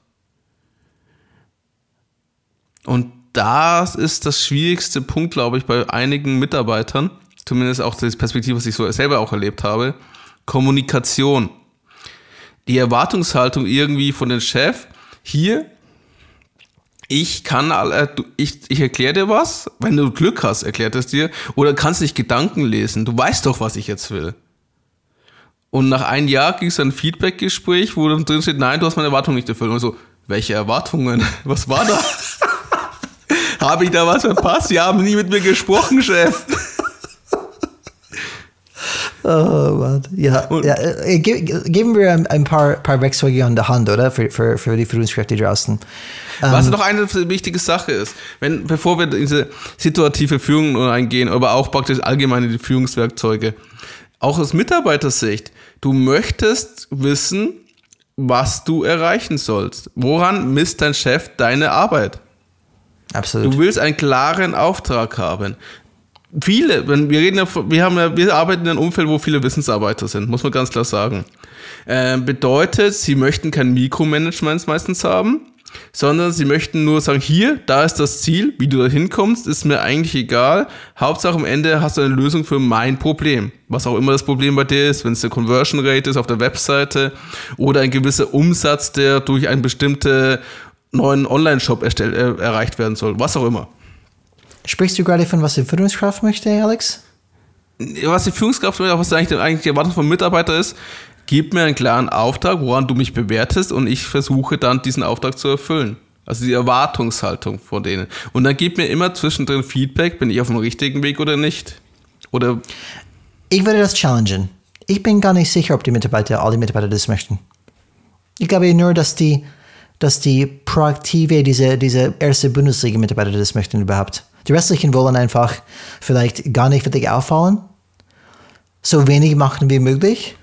Und das ist das schwierigste Punkt, glaube ich, bei einigen Mitarbeitern, zumindest auch die Perspektive, was ich so selber auch erlebt habe, Kommunikation. Die Erwartungshaltung irgendwie von dem Chef, hier, ich kann, äh, ich, ich erkläre dir was, wenn du Glück hast, erklärt es dir, oder kannst dich Gedanken lesen, du weißt doch, was ich jetzt will. Und nach einem Jahr ging es ein Feedback-Gespräch, wo dann drin steht, nein, du hast meine Erwartungen nicht erfüllt. Und so, welche Erwartungen? Was war da? Habe ich da was verpasst? Sie haben nie mit mir gesprochen, Chef. Oh Mann. Ja, ja äh, ge geben wir ein, ein, paar, paar Werkzeuge an der Hand, oder? Für, für, für die Führungskräfte draußen. Was ähm, noch eine wichtige Sache ist, wenn, bevor wir in diese situative Führung eingehen, aber auch praktisch allgemeine die Führungswerkzeuge, auch aus Mitarbeitersicht, du möchtest wissen, was du erreichen sollst. Woran misst dein Chef deine Arbeit? Absolut. Du willst einen klaren Auftrag haben. Viele, wenn wir reden wir haben wir arbeiten in einem Umfeld, wo viele Wissensarbeiter sind, muss man ganz klar sagen. Äh, bedeutet, sie möchten kein Mikromanagement meistens haben, sondern sie möchten nur sagen, hier, da ist das Ziel, wie du da hinkommst, ist mir eigentlich egal. Hauptsache am Ende hast du eine Lösung für mein Problem. Was auch immer das Problem bei dir ist, wenn es eine Conversion Rate ist auf der Webseite oder ein gewisser Umsatz, der durch eine bestimmte neuen Online-Shop erstellt, äh, erreicht werden soll, was auch immer. Sprichst du gerade von, was die Führungskraft möchte, Alex? Was die Führungskraft möchte, was eigentlich, eigentlich die Erwartung vom Mitarbeiter ist, gib mir einen klaren Auftrag, woran du mich bewertest und ich versuche dann diesen Auftrag zu erfüllen. Also die Erwartungshaltung von denen. Und dann gib mir immer zwischendrin Feedback, bin ich auf dem richtigen Weg oder nicht. Oder ich würde das challengen. Ich bin gar nicht sicher, ob die Mitarbeiter, alle Mitarbeiter das möchten. Ich glaube nur, dass die dass die proaktive, diese, diese erste Bundesliga-Mitarbeiter das möchten überhaupt. Die restlichen wollen einfach vielleicht gar nicht wirklich auffallen, so wenig machen wie möglich.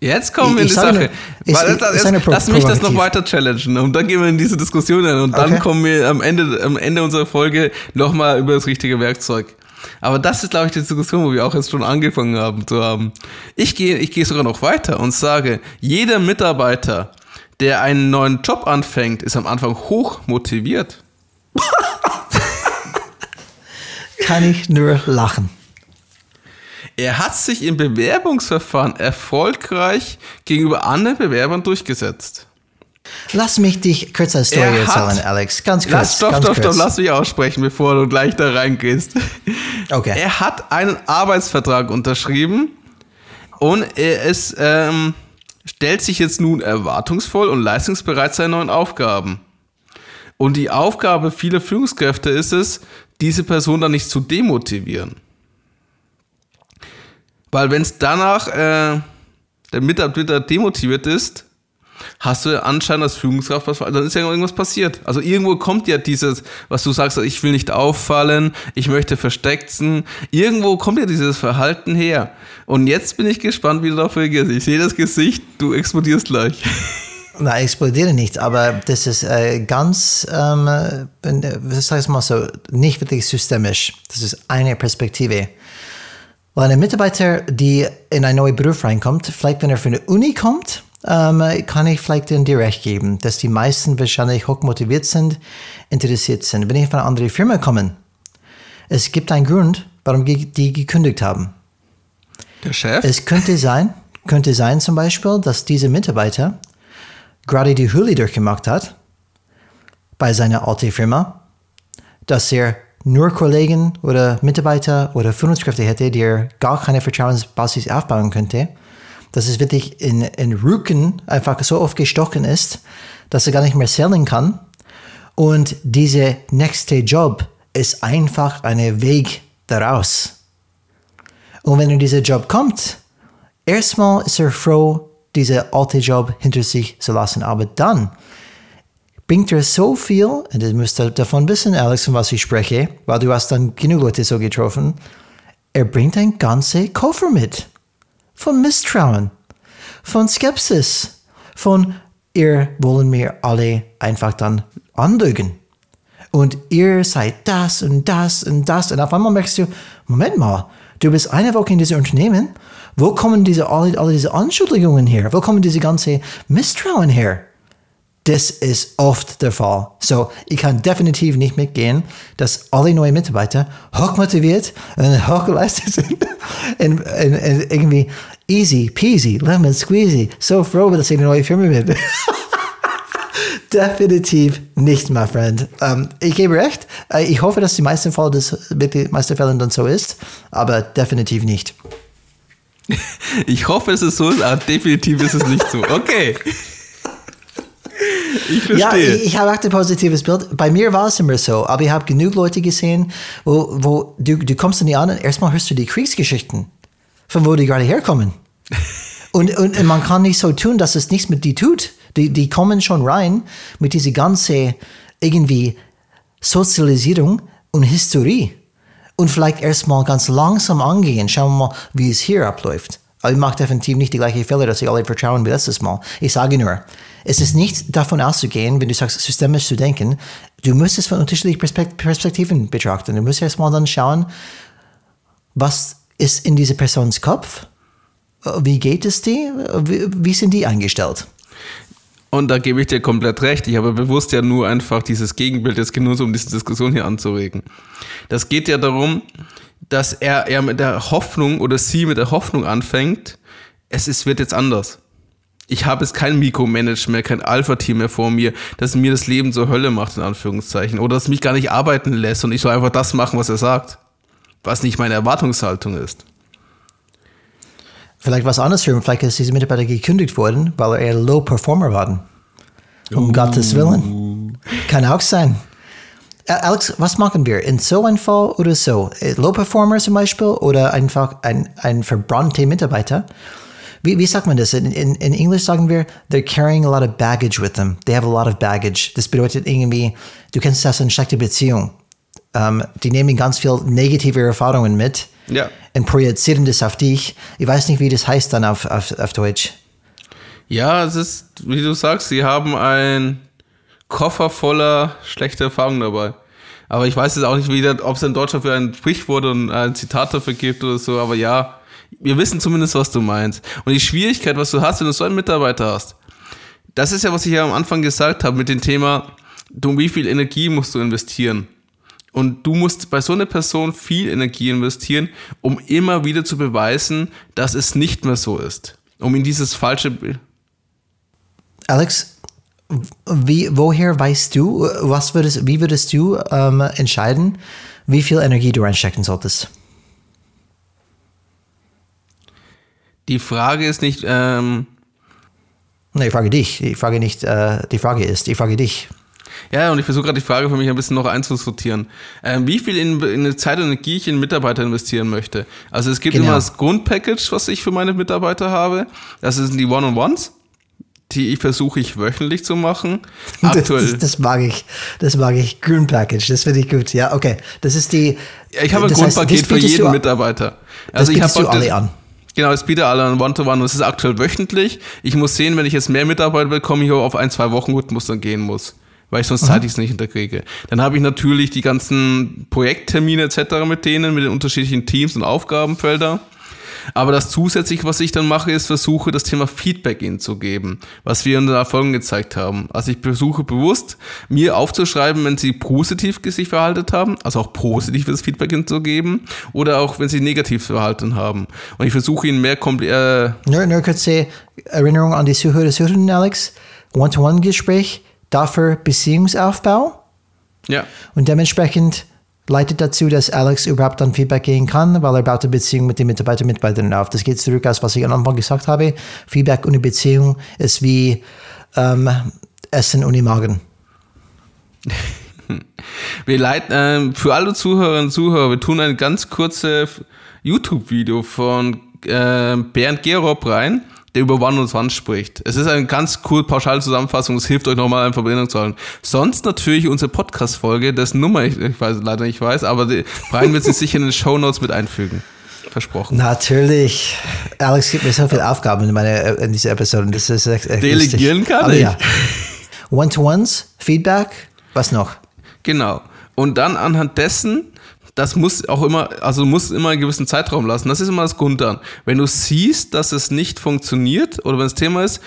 Jetzt kommen wir in die Sache. Ist, ist, ist jetzt, lass mich das noch weiter challengen und dann gehen wir in diese Diskussion hin und dann okay. kommen wir am Ende, am Ende unserer Folge nochmal über das richtige Werkzeug. Aber das ist, glaube ich, die Diskussion, wo wir auch jetzt schon angefangen haben zu haben. Ich gehe, ich gehe sogar noch weiter und sage, jeder Mitarbeiter der einen neuen Job anfängt, ist am Anfang hoch motiviert. Kann ich nur lachen. Er hat sich im Bewerbungsverfahren erfolgreich gegenüber anderen Bewerbern durchgesetzt. Lass mich dich kurz als Story Er hat- erzählen, Alex. Ganz kurz. Lass, stopp, ganz stopp, stopp, kurz. lass mich aussprechen, bevor du gleich da reingehst. Okay. Er hat einen Arbeitsvertrag unterschrieben und er ist, ähm, stellt sich jetzt nun erwartungsvoll und leistungsbereit seinen neuen Aufgaben. Und die Aufgabe vieler Führungskräfte ist es, diese Person dann nicht zu demotivieren. Weil wenn es danach äh, der Mitarbeiter demotiviert ist, hast du anscheinend als Führungskraft was, dann ist ja irgendwas passiert. Also irgendwo kommt ja dieses, was du sagst, ich will nicht auffallen, ich möchte versteckt sein. Irgendwo kommt ja dieses Verhalten her. Und jetzt bin ich gespannt, wie du darauf reagierst. Ich sehe das Gesicht, du explodierst gleich. Na, explodiere nicht, aber das ist äh, ganz, ähm, äh, sag ich mal so, nicht wirklich systemisch. Das ist eine Perspektive. Weil ein Mitarbeiter, die in einen neuen Beruf reinkommt, vielleicht wenn er von der Uni kommt, ähm, kann ich vielleicht dir recht geben, dass die meisten wahrscheinlich hoch motiviert sind, interessiert sind. Wenn ich von einer anderen Firma komme, es gibt einen Grund, warum die die gekündigt haben. Der Chef? Es könnte sein, könnte sein zum Beispiel, dass dieser Mitarbeiter gerade die Höhle durchgemacht hat bei seiner alten Firma, dass er nur Kollegen oder Mitarbeiter oder Führungskräfte hätte, die er gar keine Vertrauensbasis aufbauen könnte, dass es wirklich in, in Rücken einfach so oft gestochen ist, dass er gar nicht mehr sellen kann. Und dieser nächste Job ist einfach ein Weg daraus. Und wenn er dieser Job kommt, erstmal ist er froh, diesen alten Job hinter sich zu lassen. Aber dann bringt er so viel, und du musst davon wissen, Alex, von was ich spreche, weil du hast dann genug Leute so getroffen, er bringt ein ganzer Koffer mit. Von Misstrauen, von Skepsis, von ihr wollen mir alle einfach dann anlügen. Und ihr seid das und das und das. Und auf einmal merkst du, Moment mal, du bist eine Woche in diesem Unternehmen. Wo kommen diese, alle, alle diese Anschuldigungen her? Wo kommen diese ganze Misstrauen her? Das ist oft der Fall. So, ich kann definitiv nicht mitgehen, dass alle neuen Mitarbeiter hochmotiviert und hochgeleistet sind und, und, und irgendwie easy peasy, lemon squeezy, so froh, dass ich eine neue Firma bin. Definitiv nicht, my friend. Ähm, ich gebe recht. Äh, Ich hoffe, dass die meisten Fälle das den meisten Fällen dann so ist, aber definitiv nicht. Ich hoffe, es ist so, aber definitiv ist es nicht so. Okay. Ich verstehe. Ja, ich, ich habe auch ein positives Bild. Bei mir war es immer so, aber ich habe genug Leute gesehen, wo, wo du, du kommst dann an und erstmal hörst du die Kriegsgeschichten, von wo die gerade herkommen. Und, und, und man kann nicht so tun, dass es nichts mit die tut. Die, die kommen schon rein mit dieser ganzen irgendwie Sozialisierung und Historie. Und vielleicht erstmal ganz langsam angehen. Schauen wir mal, wie es hier abläuft. Ich mache definitiv nicht die gleiche Fehler, dass ich alle vertrauen wie letztes Mal. Ich sage nur, es ist nicht davon auszugehen, wenn du sagst, systemisch zu denken, du musst es von unterschiedlichen Perspekt- Perspektiven betrachten. Du musst erstmal dann schauen, was ist in dieser Persons Kopf? Wie geht es? Wie, wie sind die eingestellt? Und da gebe ich dir komplett recht. Ich habe bewusst ja nur einfach dieses Gegenbild jetzt genutzt, um diese Diskussion hier anzuregen. Das geht ja darum, dass er, er mit der Hoffnung oder sie mit der Hoffnung anfängt, es ist, wird jetzt anders. Ich habe jetzt kein Mikromanagement mehr, kein Alpha-Team mehr vor mir, das mir das Leben zur Hölle macht, in Anführungszeichen. Oder das mich gar nicht arbeiten lässt und ich soll einfach das machen, was er sagt. Was nicht meine Erwartungshaltung ist. Vielleicht was andersrum, vielleicht ist diese Mitarbeiter gekündigt worden, weil er eher Low Performer war. Um Gottes Willen. Kann auch sein. Äh, Alex, was machen wir? In so einem Fall oder so? Äh, Low Performer zum Beispiel oder einfach ein, ein verbrannter Mitarbeiter? Wie, wie sagt man das? In, in, in Englisch sagen wir, they're carrying a lot of baggage with them. They have a lot of baggage. Das bedeutet irgendwie, du kennst das in schlechte Beziehung. Ähm, die nehmen ganz viel negative Erfahrungen mit Ja. und projizieren das auf dich. Ich weiß nicht, wie das heißt dann auf, auf, auf Deutsch. Ja, es ist, wie du sagst, sie haben ein Koffer voller schlechter Erfahrungen dabei. Aber ich weiß jetzt auch nicht ob es in Deutschland für ein Sprichwort und ein Zitat dafür gibt oder so, aber ja, wir wissen zumindest, was du meinst. Und die Schwierigkeit, was du hast, wenn du so einen Mitarbeiter hast, das ist ja, was ich ja am Anfang gesagt habe mit dem Thema, du, wie viel Energie musst du investieren? Und du musst bei so einer Person viel Energie investieren, um immer wieder zu beweisen, dass es nicht mehr so ist. Um in dieses falsche Bild. Alex, wie, woher weißt du, was würdest, wie würdest du ähm, entscheiden, wie viel Energie du reinstecken solltest? Die Frage ist nicht. Ähm nee, ich frage dich. Ich frage nicht, äh, die Frage ist, ich frage dich. Ja, und ich versuche gerade die Frage für mich ein bisschen noch einzusortieren. Ähm, wie viel in, in Zeit und Energie ich in Mitarbeiter investieren möchte. Also es gibt genau. immer das Grundpackage, was ich für meine Mitarbeiter habe. Das sind die One-on-Ones die ich versuche ich wöchentlich zu machen. Aktuell. Das, das, das, mag ich. Das mag ich. Grundpackage, das finde ich gut. Ja, okay. Das ist die. Ja, ich habe ein Grundpaket für jeden du, Mitarbeiter. Also das ich habe alle an. Genau, das bietet alle an One-to-One und es ist aktuell wöchentlich. Ich muss sehen, wenn ich jetzt mehr Mitarbeiter bekomme, ich auf ein, zwei Wochen Rhythmus dann gehen muss weil ich sonst zeitlich es nicht hinterkriege. Dann habe ich natürlich die ganzen Projekttermine etc. mit denen, mit den unterschiedlichen Teams und Aufgabenfelder. Aber das zusätzlich, was ich dann mache, ist versuche, das Thema Feedback ihnen zu geben, was wir in den Erfolgen gezeigt haben. Also ich versuche bewusst, mir aufzuschreiben, wenn sie positiv sich verhalten haben, also auch positives Feedback ihnen zu geben, oder auch, wenn sie negativ verhalten haben. Und ich versuche ihnen mehr komplett... Äh nur, nur kurze Erinnerung an die Zuhörer, Zuhörerinnen, Alex. One-to-One-Gespräch, dafür Beziehungsaufbau. Ja. Und dementsprechend leitet dazu, dass Alex überhaupt dann Feedback geben kann, weil er baut eine Beziehung mit den Mitarbeitern und Mitarbeiterinnen auf. Das geht zurück aus, was ich am Anfang gesagt habe. Feedback ohne Beziehung ist wie ähm, Essen ohne Magen. Wir leiten, äh, für alle Zuhörerinnen und Zuhörer, wir tun ein ganz kurzes YouTube-Video von äh, Bernd Gerob rein der über One und One spricht. Es ist eine ganz cool pauschale Zusammenfassung, es hilft euch nochmal eine Verbindung zu halten. Sonst natürlich unsere Podcast-Folge, dessen Nummer ich, ich weiß, leider nicht weiß, aber die, Brian wird sie sicher in den Show Notes mit einfügen. Versprochen. Natürlich. Alex gibt mir so viele Aufgaben in, meine, in dieser Episode. Das ist echt, echt Delegieren lustig. kann aber ich. Ja. One-to-ones, Feedback, was noch? Genau. Und dann anhand dessen das muss auch immer, also muss immer einen gewissen Zeitraum lassen. Das ist immer das Grund dann. Wenn du siehst, dass es nicht funktioniert oder wenn das Thema ist,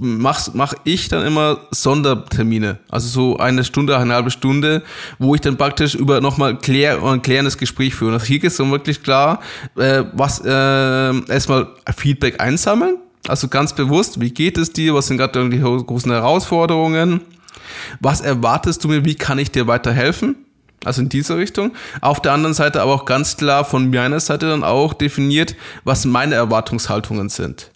mach, mach ich dann immer Sondertermine. Also so eine Stunde, eine halbe Stunde, wo ich dann praktisch über nochmal klär, ein klärendes Gespräch führe. Also hier geht es dann wirklich klar, äh, was äh, erstmal Feedback einsammeln. Also ganz bewusst, wie geht es dir? Was sind gerade die großen Herausforderungen? Was erwartest du mir? Wie kann ich dir weiterhelfen? Also in diese Richtung. Auf der anderen Seite aber auch ganz klar von meiner Seite dann auch definiert, was meine Erwartungshaltungen sind.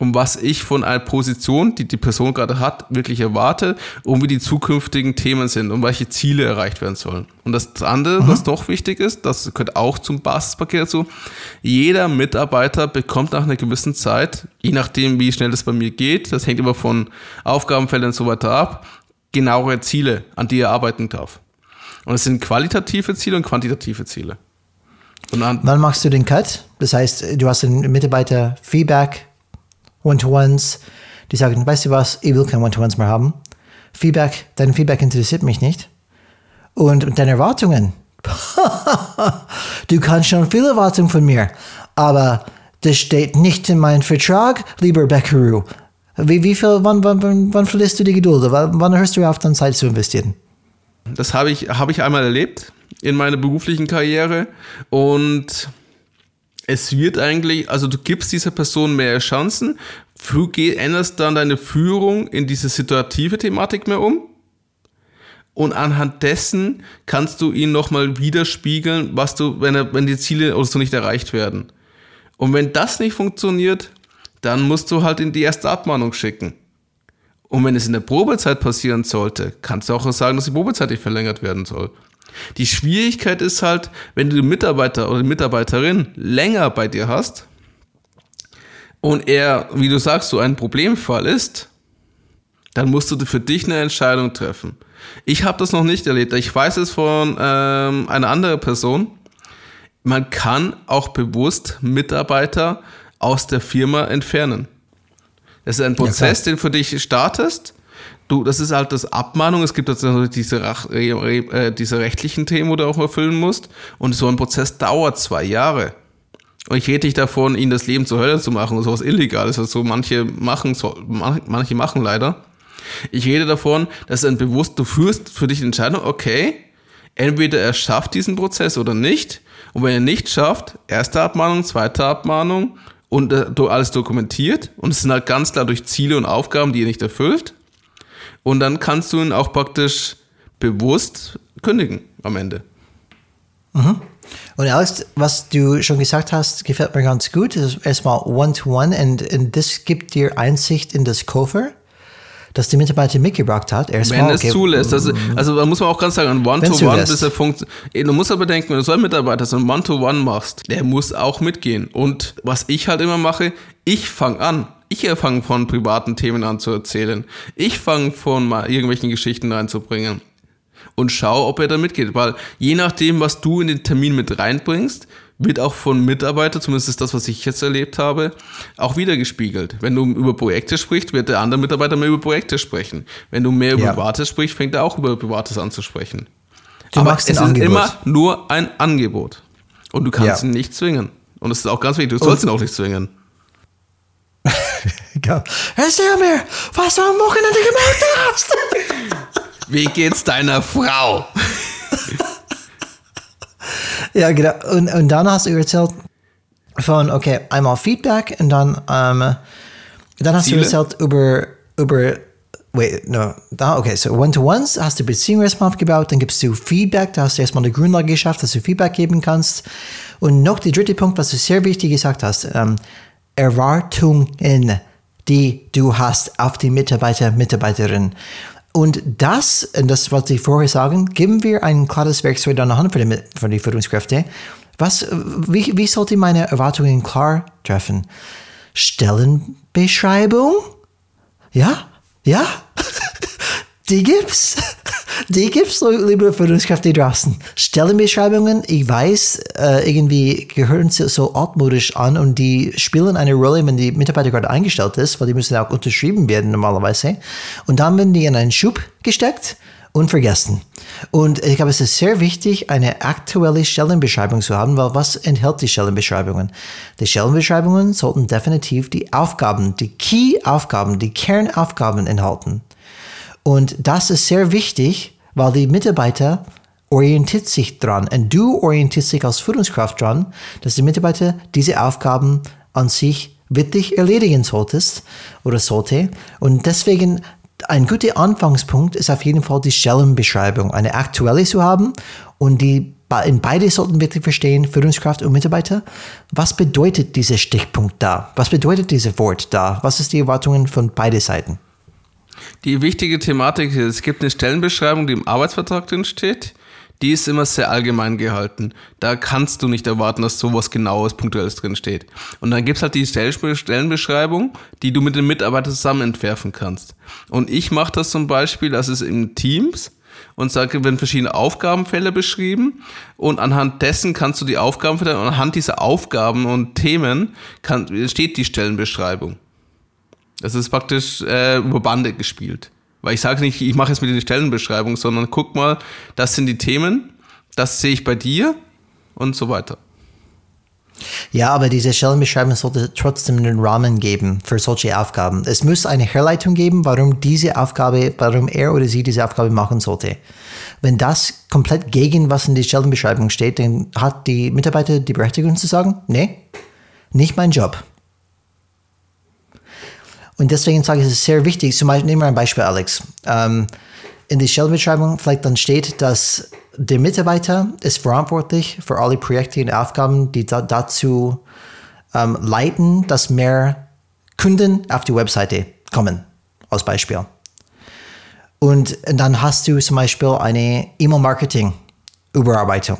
Und was ich von einer Position, die die Person gerade hat, wirklich erwarte und wie die zukünftigen Themen sind und welche Ziele erreicht werden sollen. Und das andere, mhm. was doch wichtig ist, das gehört auch zum Basispaket dazu, jeder Mitarbeiter bekommt nach einer gewissen Zeit, je nachdem wie schnell das bei mir geht, das hängt immer von Aufgabenfeldern und so weiter ab, genauere Ziele, an die er arbeiten darf. Und es sind qualitative Ziele und quantitative Ziele. Und Wann machst du den Cut? Das heißt, du hast einen Mitarbeiter Feedback, One-to-Ones, die sagen, weißt du was, ich will kein One-to-Ones mehr haben. Feedback, dein Feedback interessiert mich nicht. Und, deine Erwartungen. du kannst schon viele Erwartungen von mir, aber das steht nicht in meinem Vertrag, lieber Beckeru. Wie, wie viel, wann, wann, wann, wann verlierst du die Geduld? Wann, wann hörst du auf, dann Zeit zu investieren? Das habe ich, hab ich einmal erlebt in meiner beruflichen Karriere und es wird eigentlich, also du gibst dieser Person mehr Chancen, änderst dann deine Führung in diese situative Thematik mehr um und anhand dessen kannst du ihn nochmal widerspiegeln, was du, wenn, er, wenn die Ziele oder so nicht erreicht werden. Und wenn das nicht funktioniert, dann musst du halt in die erste Abmahnung schicken. Und wenn es in der Probezeit passieren sollte, kannst du auch sagen, dass die Probezeit nicht verlängert werden soll. Die Schwierigkeit ist halt, wenn du den Mitarbeiter oder die Mitarbeiterin länger bei dir hast und er, wie du sagst, so ein Problemfall ist, dann musst du für dich eine Entscheidung treffen. Ich habe das noch nicht erlebt. Ich weiß es von ähm, einer anderen Person. Man kann auch bewusst Mitarbeiter aus der Firma entfernen. Das ist ein Prozess, ja, den für dich startest. Du, das ist halt das Abmahnung. Es gibt also diese, äh, diese rechtlichen Themen, wo du auch erfüllen musst. Und so ein Prozess dauert zwei Jahre. Und ich rede dich davon, ihnen das Leben zur Hölle zu machen, sowas Illegales, was so manche machen, so, manche machen leider. Ich rede davon, dass ein bewusst, du führst für dich eine Entscheidung, okay, Entweder er schafft diesen Prozess oder nicht. Und wenn er nicht schafft, erste Abmahnung, zweite Abmahnung und äh, alles dokumentiert. Und es sind halt ganz klar durch Ziele und Aufgaben, die er nicht erfüllt. Und dann kannst du ihn auch praktisch bewusst kündigen am Ende. Mhm. Und Alex, was du schon gesagt hast, gefällt mir ganz gut. Das ist erstmal One-to-One und, und das gibt dir Einsicht in das Koffer das die Mitarbeiter mitgebracht hat. Erstmal, wenn es okay, zulässt. Also, also da muss man auch ganz sagen, ein One-to-One, bis er funktioniert. Du musst aber denken, wenn du so einen Mitarbeiter so ein One-to-One machst, der muss auch mitgehen. Und was ich halt immer mache, ich fange an. Ich fange von privaten Themen an zu erzählen. Ich fange von mal irgendwelchen Geschichten reinzubringen und schau, ob er da mitgeht. Weil je nachdem, was du in den Termin mit reinbringst, wird auch von Mitarbeitern, zumindest ist das, was ich jetzt erlebt habe, auch wieder gespiegelt. Wenn du über Projekte sprichst, wird der andere Mitarbeiter mehr über Projekte sprechen. Wenn du mehr über ja. Privates sprichst, fängt er auch über Privates an zu sprechen. Du Aber es ist Angebot. immer nur ein Angebot. Und du kannst ja. ihn nicht zwingen. Und es ist auch ganz wichtig, du sollst Und ihn auch nicht zwingen. ja. Erzähl mir, was du am Wochenende gemacht hast. Wie geht's deiner Frau? ja, genau. Und, und dann hast du erzählt von, okay, einmal Feedback und dann, ähm, dann hast Ziele? du erzählt über, über, wait, no, da, okay, so One-to-Ones hast du Beziehungen erstmal aufgebaut, dann gibst du Feedback, da hast du erstmal eine Grundlage geschafft, dass du Feedback geben kannst. Und noch der dritte Punkt, was du sehr wichtig gesagt hast, ähm, Erwartungen, die du hast auf die Mitarbeiter, Mitarbeiterin. Und das, das wollte ich vorher sagen, geben wir ein klares Werkzeug an der Hand für die, für die Führungskräfte. Was, wie, wie sollte meine Erwartungen klar treffen? Stellenbeschreibung? Ja? Ja? Die gibt's. Die gibt's, liebe Führungskräfte draußen. Stellenbeschreibungen, ich weiß, äh, irgendwie gehören sie so altmodisch an und die spielen eine Rolle, wenn die Mitarbeiter gerade eingestellt ist, weil die müssen auch unterschrieben werden normalerweise. Und dann werden die in einen Schub gesteckt und vergessen. Und ich glaube, es ist sehr wichtig, eine aktuelle Stellenbeschreibung zu haben, weil was enthält die Stellenbeschreibungen? Die Stellenbeschreibungen sollten definitiv die Aufgaben, die Key-Aufgaben, die Kernaufgaben enthalten. Und das ist sehr wichtig, weil die Mitarbeiter orientiert sich dran und du orientierst dich als Führungskraft dran, dass die Mitarbeiter diese Aufgaben an sich wirklich erledigen solltest oder sollte. Und deswegen ein guter Anfangspunkt ist auf jeden Fall die Stellenbeschreibung, eine aktuelle zu haben und die in beide sollten wirklich verstehen, Führungskraft und Mitarbeiter, was bedeutet dieser Stichpunkt da? Was bedeutet dieses Wort da? Was ist die Erwartungen von beiden Seiten? Die wichtige Thematik ist, es gibt eine Stellenbeschreibung, die im Arbeitsvertrag drin steht. Die ist immer sehr allgemein gehalten. Da kannst du nicht erwarten, dass sowas Genaues, Punktuelles drin steht. Und dann gibt es halt die Stellenbeschreibung, die du mit den Mitarbeitern zusammen entwerfen kannst. Und ich mache das zum Beispiel, das ist in Teams und sage, werden verschiedene Aufgabenfälle beschrieben und anhand dessen kannst du die Aufgabenfälle und anhand dieser Aufgaben und Themen kann, steht die Stellenbeschreibung. Das ist praktisch äh, über Bande gespielt. Weil ich sage nicht, ich mache jetzt mit der Stellenbeschreibung, sondern guck mal, das sind die Themen, das sehe ich bei dir und so weiter. Ja, aber diese Stellenbeschreibung sollte trotzdem einen Rahmen geben für solche Aufgaben. Es muss eine Herleitung geben, warum diese Aufgabe, warum er oder sie diese Aufgabe machen sollte. Wenn das komplett gegen was in der Stellenbeschreibung steht, dann hat die Mitarbeiter die Berechtigung zu sagen, nee, nicht mein Job. Und deswegen sage ich, es ist sehr wichtig. Zum Beispiel, nehmen wir ein Beispiel, Alex. Ähm, in der Stellenbeschreibung vielleicht dann steht, dass der Mitarbeiter ist verantwortlich für alle Projekte und Aufgaben, die da, dazu ähm, leiten, dass mehr Kunden auf die Webseite kommen, als Beispiel. Und dann hast du zum Beispiel eine E-Mail-Marketing-Überarbeitung.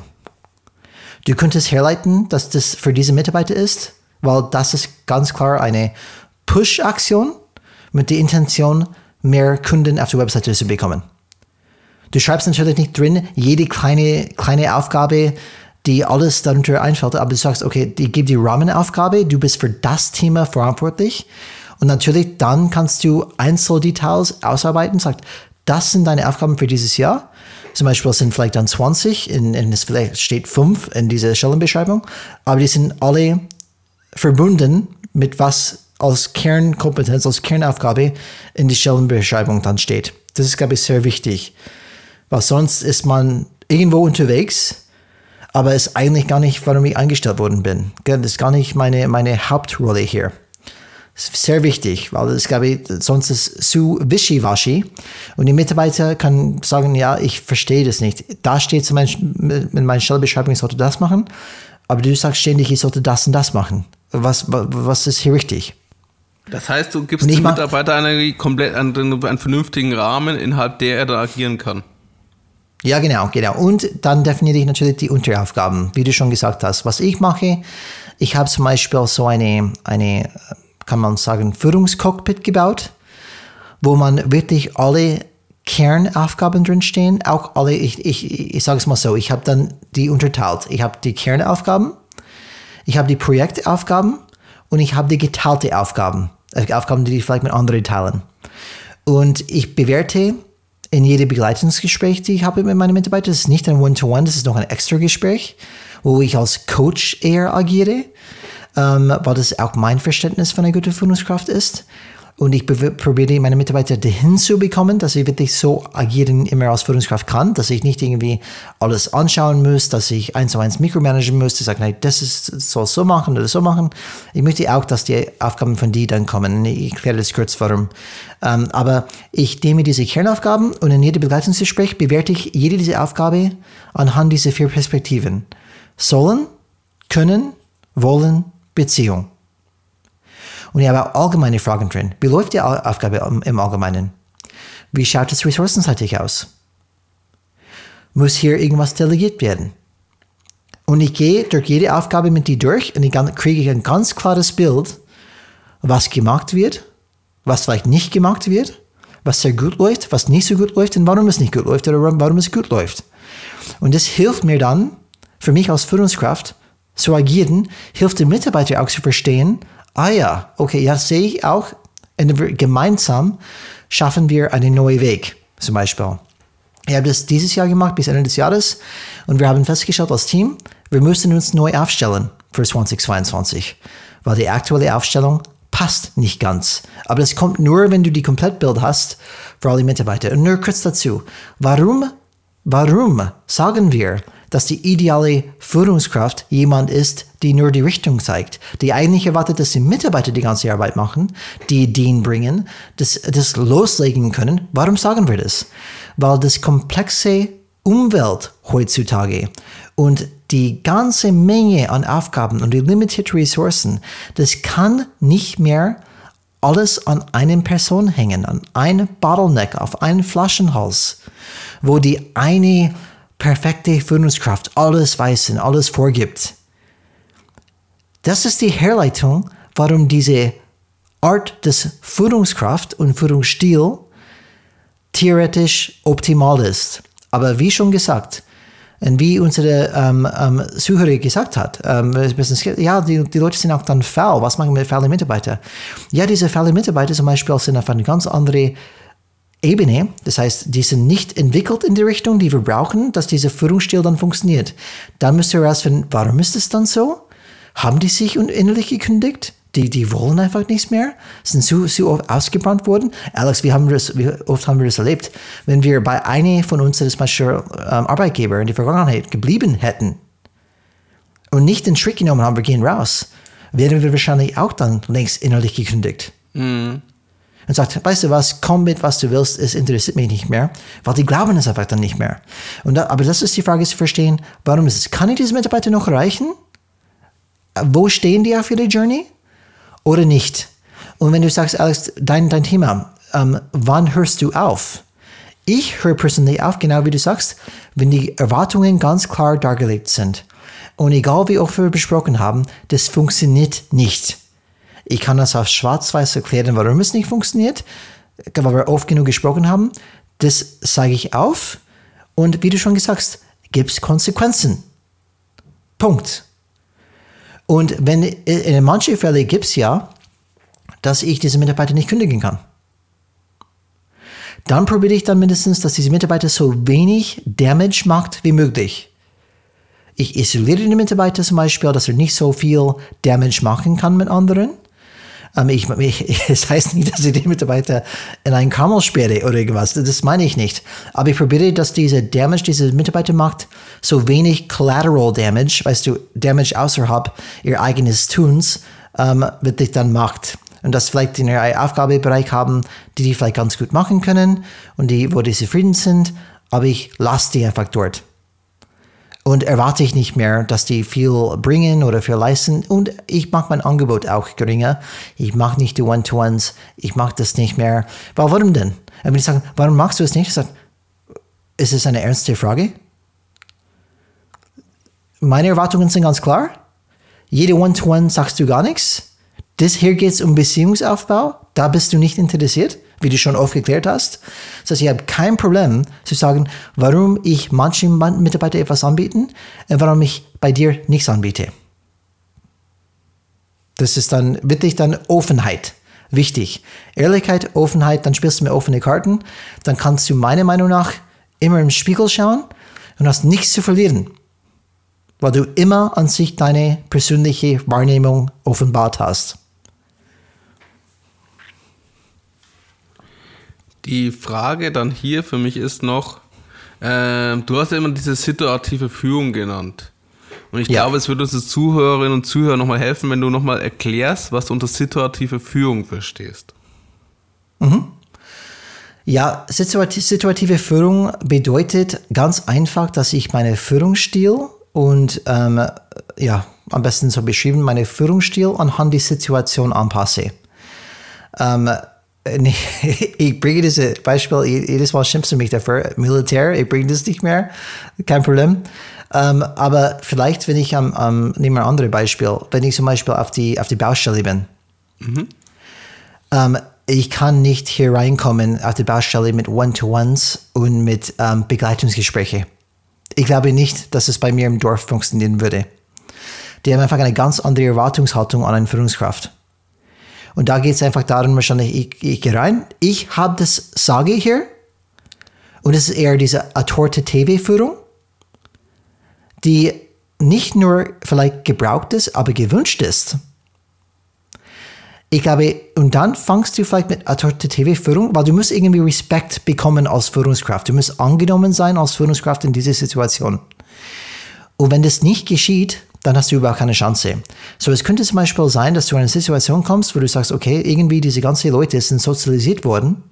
Du könntest herleiten, dass das für diese Mitarbeiter ist, weil das ist ganz klar eine Push-Aktion mit der Intention, mehr Kunden auf der Webseite zu bekommen. Du schreibst natürlich nicht drin, jede kleine, kleine Aufgabe, die alles darunter einfällt, aber du sagst, okay, ich gebe die Rahmenaufgabe, du bist für das Thema verantwortlich und natürlich dann kannst du Einzeldetails ausarbeiten, sagt, das sind deine Aufgaben für dieses Jahr. Zum Beispiel sind vielleicht dann 20, in, in es vielleicht steht 5 in dieser Stellenbeschreibung, aber die sind alle verbunden mit was als Kernkompetenz, als Kernaufgabe in die Stellenbeschreibung dann steht. Das ist, glaube ich, sehr wichtig. Weil sonst ist man irgendwo unterwegs, aber ist eigentlich gar nicht, warum ich eingestellt worden bin. Das ist gar nicht meine, meine Hauptrolle hier. Das ist sehr wichtig, weil es glaube ich, sonst ist es zu wischiwaschi und die Mitarbeiter kann sagen, ja, ich verstehe das nicht. Da steht zum Beispiel in meiner Stellebeschreibung, ich sollte das machen, aber du sagst ständig, ich sollte das und das machen. Was, was ist hier richtig? Das heißt, du gibst dem Mitarbeiter einen, komplett, einen, einen vernünftigen Rahmen, innerhalb der er da agieren kann. Ja, genau, genau. Und dann definiere ich natürlich die Unteraufgaben, wie du schon gesagt hast. Was ich mache, ich habe zum Beispiel so eine, eine, kann man sagen, Führungscockpit gebaut, wo man wirklich alle Kernaufgaben drinstehen, auch alle, ich, ich, ich sage es mal so, ich habe dann die unterteilt. Ich habe die Kernaufgaben, ich habe die Projektaufgaben und ich habe geteilte Aufgaben, äh, Aufgaben, die ich vielleicht mit anderen teilen. Und ich bewerte in jedem Begleitungsgespräch, die ich habe mit meinen Mitarbeitern, das ist nicht ein One-to-One, -One, das ist noch ein extra Gespräch, wo ich als Coach eher agiere, ähm, weil das auch mein Verständnis von einer guten Führungskraft ist. Und ich probiere meine Mitarbeiter dahin zu bekommen, dass sie wirklich so agieren immer als Führungskraft kann, dass ich nicht irgendwie alles anschauen muss, dass ich eins zu eins mikromanagen muss, die sagen, nein, das ist, soll so machen oder so machen. Ich möchte auch, dass die Aufgaben von die dann kommen. Ich erkläre das kurz warum. Ähm, aber ich nehme diese Kernaufgaben und in jedem Begleitungsgespräch bewerte ich jede dieser Aufgabe anhand dieser vier Perspektiven. Sollen, können, wollen, Beziehung. Und ich habe allgemeine Fragen drin. Wie läuft die Aufgabe im Allgemeinen? Wie schaut es ressourcenseitig aus? Muss hier irgendwas delegiert werden? Und ich gehe durch jede Aufgabe mit dir durch und dann kriege ich ein ganz klares Bild, was gemacht wird, was vielleicht nicht gemacht wird, was sehr gut läuft, was nicht so gut läuft und warum es nicht gut läuft oder warum es gut läuft. Und das hilft mir dann, für mich als Führungskraft zu agieren, hilft den Mitarbeiter auch zu verstehen, ah ja, okay, ja, sehe ich auch, gemeinsam schaffen wir einen neuen Weg, zum Beispiel. Ich habe das dieses Jahr gemacht, bis Ende des Jahres, und wir haben festgestellt als Team, wir müssen uns neu aufstellen für 2022, weil die aktuelle Aufstellung passt nicht ganz. Aber das kommt nur, wenn du die Komplettbild hast für alle Mitarbeiter. Und nur kurz dazu, warum, warum sagen wir, dass die ideale Führungskraft jemand ist, die nur die Richtung zeigt, die eigentlich erwartet, dass die Mitarbeiter die ganze Arbeit machen, die Ideen bringen, das, das loslegen können. Warum sagen wir das? Weil das komplexe Umwelt heutzutage und die ganze Menge an Aufgaben und die limitierte Ressourcen, das kann nicht mehr alles an eine Person hängen, an einen Bottleneck, auf einen Flaschenhals, wo die eine perfekte Führungskraft alles weiß und alles vorgibt. Das ist die Herleitung, warum diese Art des Führungskraft und Führungsstil theoretisch optimal ist. Aber wie schon gesagt, und wie unsere ähm, ähm, Zuhörer gesagt hat, ähm, ja, die, die Leute sind auch dann faul. Was machen wir mit faulen Mitarbeitern? Ja, diese faulen Mitarbeiter zum Beispiel sind auf eine ganz andere Ebene. Das heißt, die sind nicht entwickelt in die Richtung, die wir brauchen, dass dieser Führungsstil dann funktioniert. Dann müsst ihr herausfinden, warum ist es dann so? Haben die sich innerlich gekündigt? Die, die wollen einfach nichts mehr, sind zu, zu oft ausgebrannt worden. Alex, wie, haben wir das, wie oft haben wir das erlebt? Wenn wir bei einer von unseren Beispiel, ähm, Arbeitgeber in der Vergangenheit geblieben hätten und nicht den Trick genommen haben, wir gehen raus, wären wir wahrscheinlich auch dann längst innerlich gekündigt. Mhm und sagt, weißt du was, komm mit, was du willst, es interessiert mich nicht mehr, weil die glauben es einfach dann nicht mehr. Und da, aber das ist die Frage zu verstehen, warum ist es? Kann ich diese Mitarbeiter noch erreichen? Wo stehen die auf ihrer Journey? Oder nicht? Und wenn du sagst, Alex, dein, dein Thema, ähm, wann hörst du auf? Ich höre persönlich auf, genau wie du sagst, wenn die Erwartungen ganz klar dargelegt sind. Und egal wie oft wir besprochen haben, das funktioniert nicht. Ich kann das auf schwarz-weiß erklären, warum es nicht funktioniert, weil wir oft genug gesprochen haben. Das sage ich auf. Und wie du schon gesagt hast, gibt es Konsequenzen. Punkt. Und wenn in manchen Fällen gibt es ja, dass ich diese Mitarbeiter nicht kündigen kann. Dann probiere ich dann mindestens, dass diese Mitarbeiter so wenig Damage macht wie möglich. Ich isoliere den Mitarbeiter zum Beispiel, dass er nicht so viel Damage machen kann mit anderen. Ähm, ich, ich, das heißt nicht, dass ich den Mitarbeiter in einen Kamel sperre oder irgendwas. Das meine ich nicht. Aber ich probiere, dass diese Damage, diese Mitarbeiter macht, so wenig Collateral Damage, weißt du, Damage außerhalb ihr eigenes Tuns, ähm, wirklich dann macht. Und das vielleicht in ihrem Aufgabebereich haben, die die vielleicht ganz gut machen können und die, wo die zufrieden sind, aber ich lasse die einfach dort und erwarte ich nicht mehr, dass die viel bringen oder viel leisten. Und ich mache mein Angebot auch geringer. Ich mache nicht die One-to-Ones. Ich mache das nicht mehr. Warum denn? Wenn ich sage, warum machst du es nicht? Ich sage, ist es eine ernste Frage? Meine Erwartungen sind ganz klar. Jede One-to-One sagst du gar nichts. Das hier geht es um Beziehungsaufbau. Da bist du nicht interessiert wie du schon aufgeklärt hast. Das heißt, ich habe kein Problem zu sagen, warum ich manchen Mitarbeitern etwas anbieten und warum ich bei dir nichts anbiete. Das ist dann wirklich dann Offenheit. Wichtig. Ehrlichkeit, Offenheit, dann spielst du mit offenen Karten. Dann kannst du meiner Meinung nach immer im Spiegel schauen und hast nichts zu verlieren. Weil du immer an sich deine persönliche Wahrnehmung offenbart hast. Die Frage dann hier für mich ist noch, äh, du hast ja immer diese situative Führung genannt. Und ich ja. glaube, es würde uns Zuhörerinnen und Zuhörer nochmal helfen, wenn du nochmal erklärst, was du unter situative Führung verstehst. Mhm. Ja, situative Führung bedeutet ganz einfach, dass ich meine Führungsstil und ähm, ja, am besten so beschrieben, meine Führungsstil anhand der Situation anpasse. Ähm, ich bringe dieses Beispiel, jedes Mal schimpfst du mich dafür, Militär, ich bringe das nicht mehr, kein Problem. Ähm, aber vielleicht, wenn ich am, am nehmen wir ein anderes Beispiel, wenn ich zum Beispiel auf die, auf die Baustelle bin. Mhm. Ähm, ich kann nicht hier reinkommen auf die Baustelle mit One-to-Ones und mit ähm, Begleitungsgespräche. Ich glaube nicht, dass es bei mir im Dorf funktionieren würde. Die haben einfach eine ganz andere Erwartungshaltung an eine Führungskraft. Und da geht es einfach darum, wahrscheinlich, ich, ich gehe rein, ich habe das Sage hier. Und es ist eher diese Autoritative-Führung, die nicht nur vielleicht gebraucht ist, aber gewünscht ist. Ich glaube, und dann fangst du vielleicht mit autoritative Führung, weil du musst irgendwie Respekt bekommen als Führungskraft. Du musst angenommen sein als Führungskraft in dieser Situation. Und wenn das nicht geschieht, dann hast du überhaupt keine Chance. So, es könnte zum Beispiel sein, dass du in eine Situation kommst, wo du sagst, okay, irgendwie diese ganzen Leute sind sozialisiert worden,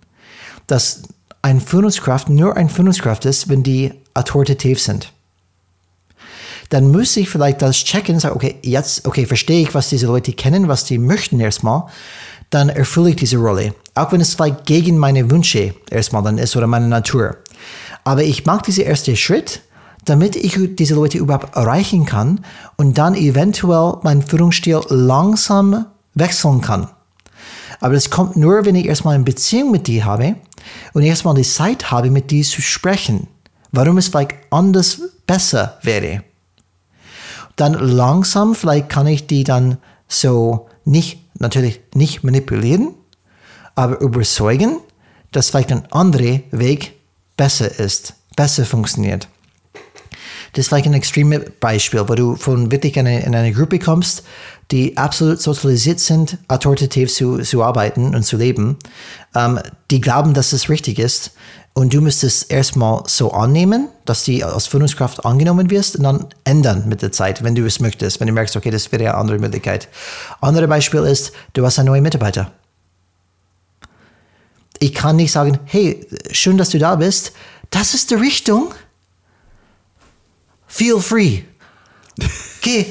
dass ein Führungskraft nur ein Führungskraft ist, wenn die autoritativ sind. Dann muss ich vielleicht das checken und sagen, okay, jetzt, okay, verstehe ich, was diese Leute kennen, was die möchten erstmal, dann erfülle ich diese Rolle. Auch wenn es vielleicht gegen meine Wünsche erstmal dann ist oder meine Natur. Aber ich mag diesen ersten Schritt, damit ich diese Leute überhaupt erreichen kann und dann eventuell meinen Führungsstil langsam wechseln kann. Aber das kommt nur, wenn ich erstmal eine Beziehung mit dir habe und erstmal die Zeit habe, mit dir zu sprechen, warum es vielleicht anders besser wäre. Dann langsam, vielleicht kann ich die dann so nicht, natürlich nicht manipulieren, aber überzeugen, dass vielleicht ein anderer Weg besser ist, besser funktioniert. Das ist vielleicht ein extremes Beispiel, wo du von wirklich in eine, in eine Gruppe kommst, die absolut sozialisiert sind, autoritativ zu, zu arbeiten und zu leben. Ähm, die glauben, dass es richtig ist. Und du müsstest es erstmal so annehmen, dass die als Führungskraft angenommen wirst und dann ändern mit der Zeit, wenn du es möchtest, wenn du merkst, okay, das wäre eine andere Möglichkeit. Andere Beispiel ist, du hast einen neuen Mitarbeiter. Ich kann nicht sagen, hey, schön, dass du da bist. Das ist die Richtung Feel free. Geh,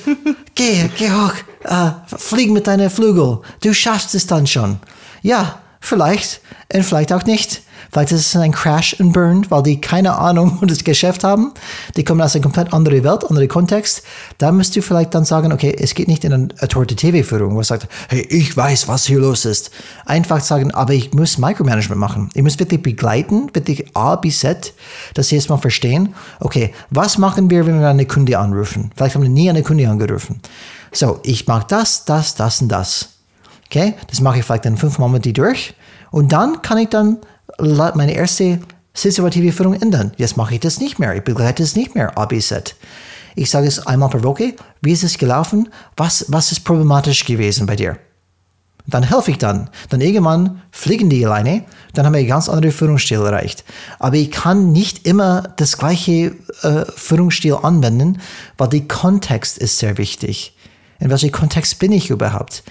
geh, geh hoch. Uh, flieg mit deinen Flügel. Du schaffst es dann schon. Ja, vielleicht. Und vielleicht auch nicht. Vielleicht ist es ein Crash and Burn, weil die keine Ahnung von das Geschäft haben. Die kommen aus einer komplett anderen Welt, anderen Kontext. Da musst du vielleicht dann sagen, okay, es geht nicht in eine Authority-TV-Führung, wo es sagt, hey, ich weiß, was hier los ist. Einfach sagen, aber ich muss Micromanagement machen. Ich muss wirklich begleiten, wirklich A bis Z, dass sie jetzt mal verstehen, okay, was machen wir, wenn wir eine Kunde anrufen? Vielleicht haben wir nie eine Kunde angerufen. So, ich mag das, das, das und das. Okay, das mache ich vielleicht dann fünfmal mit durch. Und dann kann ich dann meine erste situative Führung ändern. Jetzt mache ich das nicht mehr. Ich begleite es nicht mehr, ABZ. Ich sage es einmal pro Woche. Wie ist es gelaufen? Was, was ist problematisch gewesen bei dir? Dann helfe ich dann. Dann irgendwann fliegen die alleine, dann haben wir einen ganz anderen Führungsstil erreicht. Aber ich kann nicht immer das gleiche äh, Führungsstil anwenden, weil der Kontext ist sehr wichtig. In welchem Kontext bin ich überhaupt?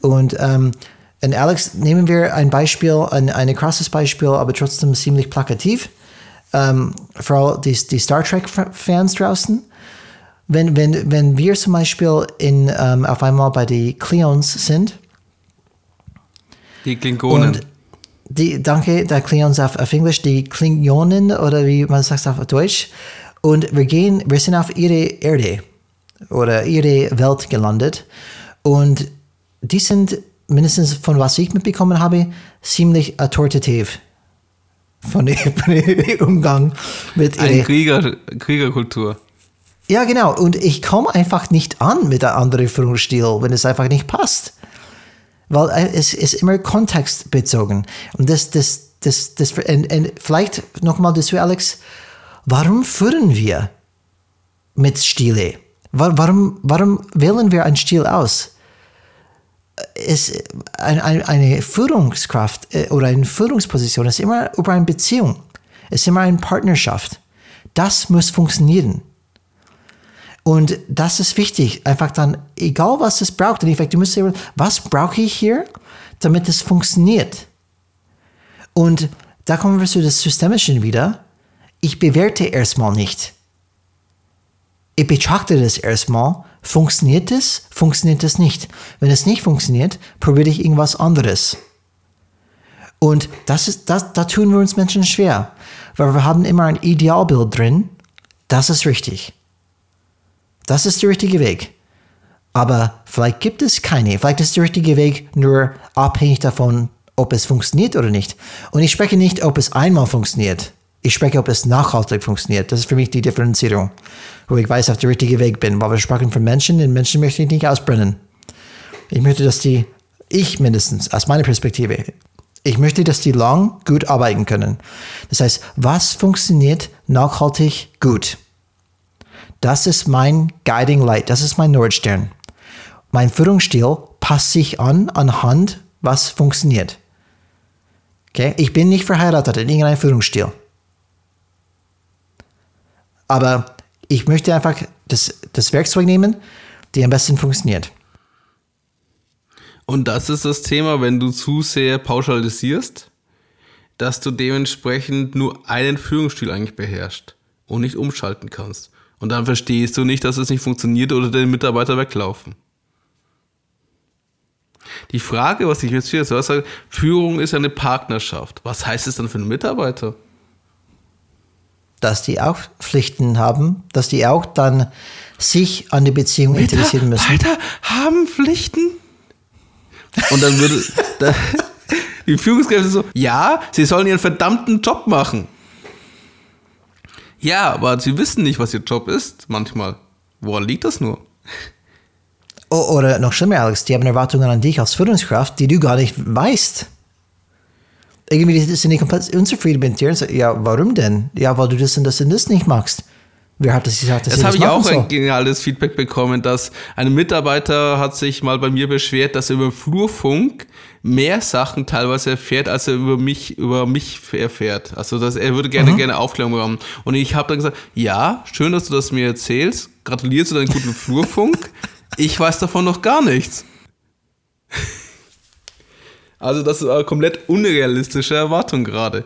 Und, ähm, und Alex, nehmen wir ein Beispiel, ein, ein krasses Beispiel, aber trotzdem ziemlich plakativ. Ähm, vor die, die Star Trek-Fans draußen. Wenn, wenn, wenn wir zum Beispiel in, ähm, auf einmal bei den Cleons sind, die Klingonen. Die, danke, der Klingons auf, auf Englisch, die Klingonen oder wie man sagt auf Deutsch. Und wir gehen, wir sind auf ihre Erde oder ihre Welt gelandet. Und die sind, mindestens von was ich mitbekommen habe, ziemlich autoritativ. Von dem Umgang mit Eine Krieger, Kriegerkultur. Ja, genau. Und ich komme einfach nicht an mit einem anderen Führungsstil, wenn es einfach nicht passt weil es ist immer kontextbezogen. Und das, das, das, das, und, und vielleicht nochmal dazu, Alex, warum führen wir mit Stile? Warum, warum wählen wir einen Stil aus? Es, eine Führungskraft äh, oder eine Führungsposition ist immer über eine Beziehung, ist immer eine Partnerschaft. Das muss funktionieren. Und das ist wichtig. Einfach dann, egal was es braucht, in Effekt, du musst sagen, was brauche ich hier, damit es funktioniert? Und da kommen wir zu das Systemische wieder. Ich bewerte erstmal nicht. Ich betrachte das erstmal. Funktioniert es? Funktioniert es nicht? Wenn es nicht funktioniert, probiere ich irgendwas anderes. Und das ist, das, da tun wir uns Menschen schwer, weil wir haben immer ein Idealbild drin. Das ist richtig. Das ist der richtige Weg. Aber vielleicht gibt es keine. Vielleicht ist der richtige Weg nur abhängig davon, ob es funktioniert oder nicht. Und ich spreche nicht, ob es einmal funktioniert. Ich spreche, ob es nachhaltig funktioniert. Das ist für mich die Differenzierung, wo ich weiß, auf der richtigen Weg bin. Weil wir sprechen von Menschen, den Menschen möchte ich nicht ausbrennen. Ich möchte, dass die, ich mindestens, aus meiner Perspektive, ich möchte, dass die lang gut arbeiten können. Das heißt, was funktioniert nachhaltig gut? Das ist mein Guiding Light, das ist mein Nordstern. Mein Führungsstil passt sich an anhand, was funktioniert. Okay? Ich bin nicht verheiratet in irgendeinem Führungsstil. Aber ich möchte einfach das, das Werkzeug nehmen, die am besten funktioniert. Und das ist das Thema, wenn du zu sehr pauschalisierst, dass du dementsprechend nur einen Führungsstil eigentlich beherrschst und nicht umschalten kannst. Und dann verstehst du nicht, dass es nicht funktioniert oder deine Mitarbeiter weglaufen. Die Frage, was ich jetzt hier sage, Führung ist eine Partnerschaft. Was heißt es dann für einen Mitarbeiter? Dass die auch Pflichten haben, dass die auch dann sich an die Beziehung interessieren müssen. Mitarbeiter haben Pflichten? Und dann würde da, die Führungskräfte so, ja, sie sollen ihren verdammten Job machen. Ja, aber sie wissen nicht, was ihr Job ist, manchmal. Woran liegt das nur? Oder noch schlimmer, Alex, die haben Erwartungen an dich als Führungskraft, die du gar nicht weißt. Irgendwie sind die komplett unzufrieden mit dir. Ja, warum denn? Ja, weil du das und das und das nicht magst. Wer hat das gesagt? Dass das habe ich auch so? ein geniales Feedback bekommen, dass ein Mitarbeiter hat sich mal bei mir beschwert, dass er über Flurfunk mehr Sachen teilweise erfährt, als er über mich, über mich erfährt. Also dass er würde gerne, mhm. gerne Aufklärung haben. Und ich habe dann gesagt, ja, schön, dass du das mir erzählst. Gratuliere zu deinem guten Flurfunk. Ich weiß davon noch gar nichts. Also das ist eine komplett unrealistische Erwartung gerade.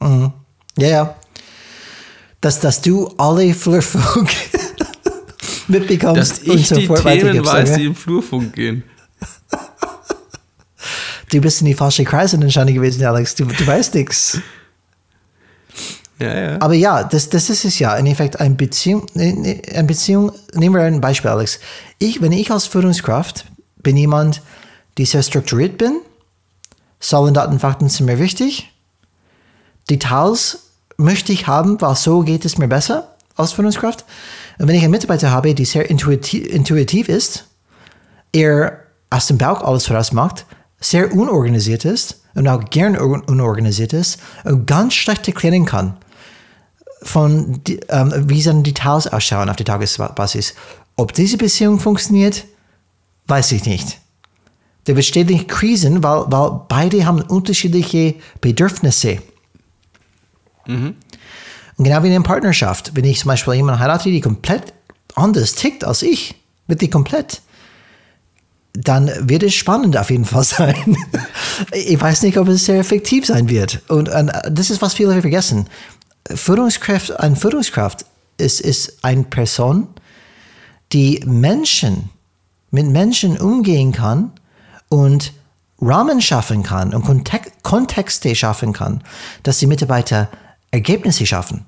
Mhm. Ja, ja dass, dass du alle Flurfunk mitbekommst. Dass ich die Themen weiß, die im Flurfunk gehen. Du bist in die falsche Kreise entscheidend gewesen, Alex. Du, du weißt nichts. Ja, ja. Aber ja, das, das ist es ja. In Effekt, eine Beziehung, eine Beziehung, nehmen wir ein Beispiel, Alex. Ich, wenn ich als Führungskraft bin jemand, die sehr strukturiert bin, Zahlen, Daten, Fakten sind mir wichtig, Details möchte ich haben, weil so geht es mir besser als Führungskraft. Und wenn ich einen Mitarbeiter habe, die sehr intuitiv, intuitiv ist, er aus dem Bauch alles voraus macht, sehr unorganisiert ist und auch gern unorganisiert ist und ganz schlecht erklären kann, von ähm, wie seine Details ausschauen auf der Tagesbasis. Ob diese Beziehung funktioniert, weiß ich nicht. Der wird ständig krisen, weil, weil beide haben unterschiedliche Bedürfnisse. Und genau wie in einer Partnerschaft, wenn ich zum Beispiel jemanden heirate, die komplett anders tickt als ich, wirklich komplett, dann wird es spannend auf jeden Fall sein. ich weiß nicht, ob es sehr effektiv sein wird. Und, und das ist, was viele vergessen. Führungskraft, eine Führungskraft ist, ist eine Person, die Menschen, mit Menschen umgehen kann und Rahmen schaffen kann und Kontexte schaffen kann, dass die Mitarbeiter Ergebnisse schaffen.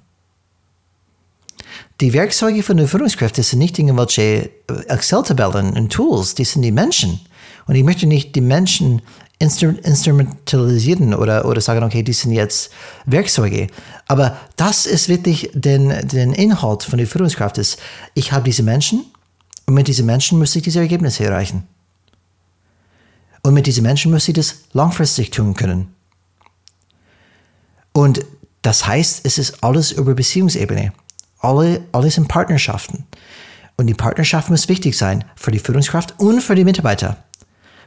Die Werkzeuge von den Führungskräften sind nicht irgendwelche Excel-Tabellen und Tools, die sind die Menschen. Und ich möchte nicht die Menschen instrumentalisieren oder, oder sagen, okay, die sind jetzt Werkzeuge. Aber das ist wirklich den, den Inhalt von der Führungskraft. Ist, ich habe diese Menschen und mit diesen Menschen muss ich diese Ergebnisse erreichen. Und mit diesen Menschen muss ich das langfristig tun können. Und das heißt, es ist alles über Beziehungsebene. Alle, alles in Partnerschaften. Und die Partnerschaft muss wichtig sein für die Führungskraft und für die Mitarbeiter.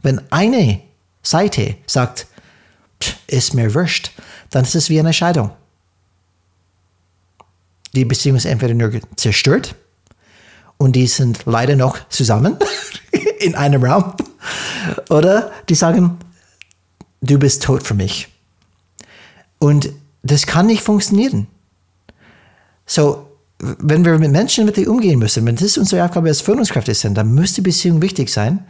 Wenn eine Seite sagt, ist mir wurscht, dann ist es wie eine Scheidung. Die Beziehung ist entweder nur zerstört und die sind leider noch zusammen in einem Raum oder die sagen, du bist tot für mich. Und das kann nicht funktionieren. So, wenn wir mit Menschen wirklich umgehen müssen, wenn das unsere Aufgabe als Führungskräfte sind, dann muss die Beziehung wichtig sein.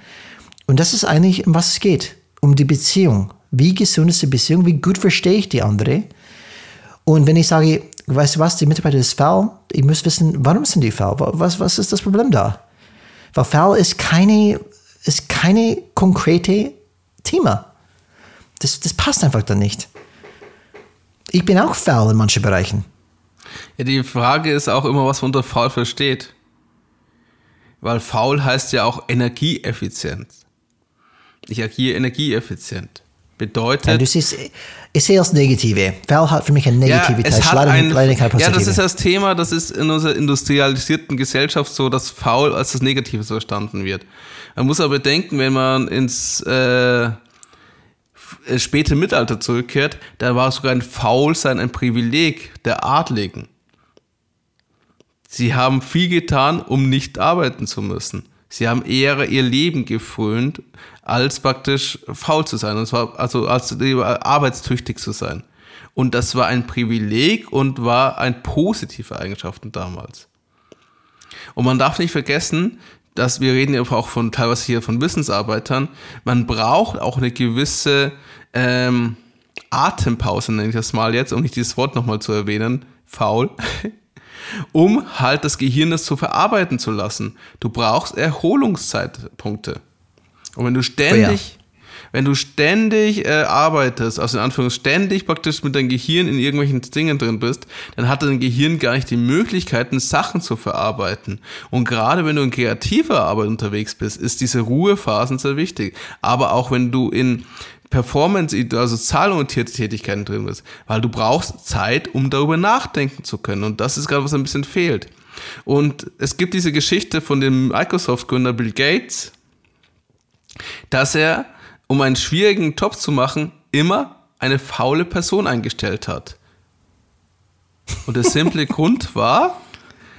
Und das ist eigentlich, um was es geht. Um die Beziehung. Wie gesund ist die Beziehung? Wie gut verstehe ich die andere? Und wenn ich sage, weißt du was, die Mitarbeiter ist faul, ich muss wissen, warum sind die faul? Was, was ist das Problem da? Weil faul ist keine, ist keine konkrete Thema. Das, das passt einfach dann nicht. Ich bin auch faul in manchen Bereichen. Ja, die Frage ist auch immer, was man unter faul versteht. Weil faul heißt ja auch energieeffizient. Ich agiere energieeffizient. Bedeutet. Ja, du siehst, ich sehe das Negative. Faul hat für mich eine Negativität. Ja, es hat ein, ja, das ist das Thema, das ist in unserer industrialisierten Gesellschaft so, dass faul als das Negative verstanden wird. Man muss aber bedenken, wenn man ins äh, späte Mittelalter zurückkehrt, da war sogar ein Faulsein ein Privileg der Adligen. Sie haben viel getan, um nicht arbeiten zu müssen. Sie haben eher ihr Leben gefrönt, als praktisch faul zu sein, und zwar also als arbeitstüchtig zu sein. Und das war ein Privileg und war ein positive Eigenschaften damals. Und man darf nicht vergessen, dass wir reden ja auch von teilweise hier von Wissensarbeitern. Man braucht auch eine gewisse ähm, Atempause, nenne ich das mal jetzt, um nicht dieses Wort nochmal zu erwähnen, faul, um halt das Gehirn das zu verarbeiten zu lassen. Du brauchst Erholungszeitpunkte. Und wenn du ständig, oh ja. Wenn du ständig äh, arbeitest, also in Anführungszeichen ständig praktisch mit deinem Gehirn in irgendwelchen Dingen drin bist, dann hat dein Gehirn gar nicht die Möglichkeiten, Sachen zu verarbeiten. Und gerade wenn du in kreativer Arbeit unterwegs bist, ist diese Ruhephasen sehr wichtig. Aber auch wenn du in Performance, also zahlorientierte Tätigkeiten drin bist, weil du brauchst Zeit, um darüber nachdenken zu können. Und das ist gerade, was ein bisschen fehlt. Und es gibt diese Geschichte von dem Microsoft-Gründer Bill Gates, dass er, um einen schwierigen Job zu machen, immer eine faule Person eingestellt hat. Und der simple Grund war,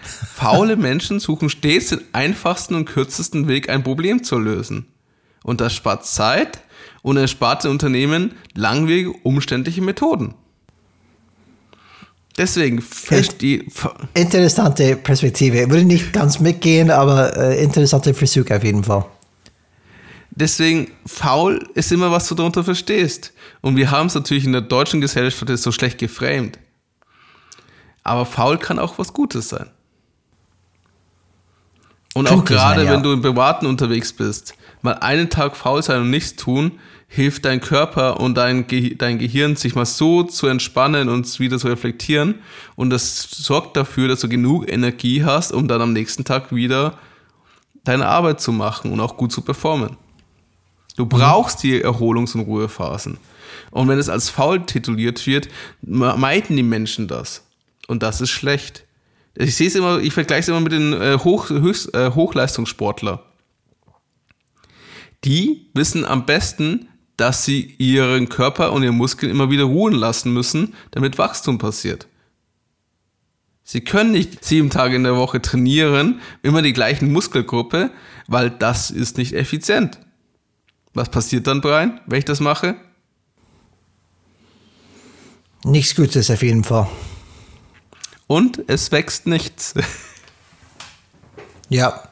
faule Menschen suchen stets den einfachsten und kürzesten Weg, ein Problem zu lösen. Und das spart Zeit und erspart den Unternehmen langwierige, umständliche Methoden. Deswegen die interessante Perspektive. Würde nicht ganz mitgehen, aber äh, interessanter Versuch auf jeden Fall. Deswegen, faul ist immer, was du darunter verstehst. Und wir haben es natürlich in der deutschen Gesellschaft so schlecht geframed. Aber faul kann auch was Gutes sein. Und auch gerade, ja. wenn du im Privaten unterwegs bist, mal einen Tag faul sein und nichts tun, hilft dein Körper und dein, Ge dein Gehirn, sich mal so zu entspannen und wieder zu reflektieren. Und das sorgt dafür, dass du genug Energie hast, um dann am nächsten Tag wieder deine Arbeit zu machen und auch gut zu performen. Du brauchst die Erholungs- und Ruhephasen. Und wenn es als faul tituliert wird, meiden die Menschen das. Und das ist schlecht. Ich sehe es immer, ich vergleiche es immer mit den äh, Hoch, Höchst, äh, Hochleistungssportler. Die wissen am besten, dass sie ihren Körper und ihren Muskeln immer wieder ruhen lassen müssen, damit Wachstum passiert. Sie können nicht sieben Tage in der Woche trainieren, immer die gleichen Muskelgruppe, weil das ist nicht effizient. Was passiert dann, Brian, wenn ich das mache? Nichts Gutes auf jeden Fall. Und es wächst nichts. ja.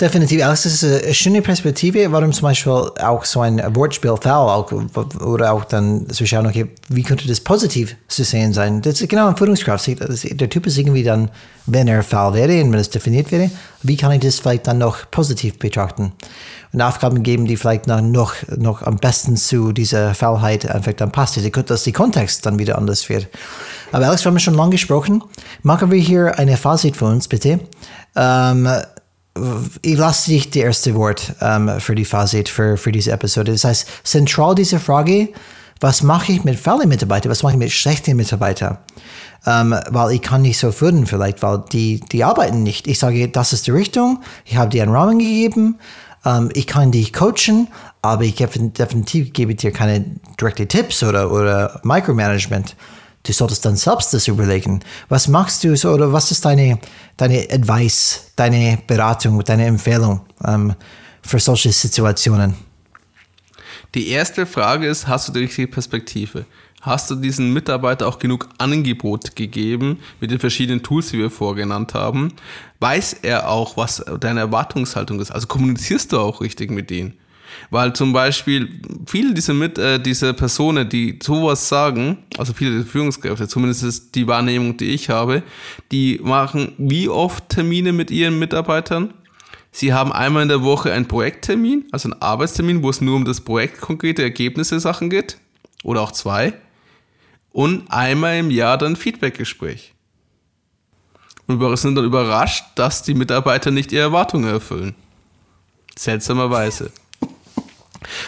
Definitiv, das ist eine schöne Perspektive, warum zum Beispiel auch so ein Wortspiel Foul auch, oder auch dann zu schauen, okay, wie könnte das positiv zu sehen sein? Das ist genau ein Führungskraft. Der Typ ist irgendwie dann, wenn er Foul wäre und wenn es definiert wäre, wie kann ich das vielleicht dann noch positiv betrachten? Und Aufgaben geben, die vielleicht noch, noch am besten zu dieser Fallheit einfach dann passt, dass der Kontext dann wieder anders wird. Aber Alex, wir haben schon lange gesprochen. Machen wir hier eine Fazit für uns, bitte. Ähm, ich lasse dich die erste Wort ähm, für die Fazit für, für diese Episode. Das heißt, zentral diese Frage, was mache ich mit Fälle-Mitarbeitern, was mache ich mit schlechten Mitarbeitern? Ähm, weil ich kann nicht so führen vielleicht, weil die, die arbeiten nicht. Ich sage, das ist die Richtung, ich habe dir einen Rahmen gegeben, ähm, ich kann dich coachen, aber ich definitiv gebe dir keine direkten Tipps oder, oder Micromanagement du solltest dann selbst das überlegen. Was machst du so oder was ist deine, deine Advice, deine Beratung, deine Empfehlung ähm, für solche Situationen? Die erste Frage ist, hast du die richtige Perspektive? Hast du diesen Mitarbeiter auch genug Angebot gegeben mit den verschiedenen Tools, die wir vorgenannt haben? Weiß er auch, was deine Erwartungshaltung ist? Also kommunizierst du auch richtig mit denen? Weil zum Beispiel viele dieser, mit, äh, dieser Personen, die sowas sagen, also viele der Führungskräfte, zumindest ist die Wahrnehmung, die ich habe, die machen wie oft Termine mit ihren Mitarbeitern? Sie haben einmal in der Woche einen Projekttermin, also einen Arbeitstermin, wo es nur um das Projekt konkrete Ergebnisse Sachen geht. Oder auch zwei. Und einmal im Jahr dann Feedbackgespräch. Und wir sind dann überrascht, dass die Mitarbeiter nicht ihre Erwartungen erfüllen. Seltsamerweise.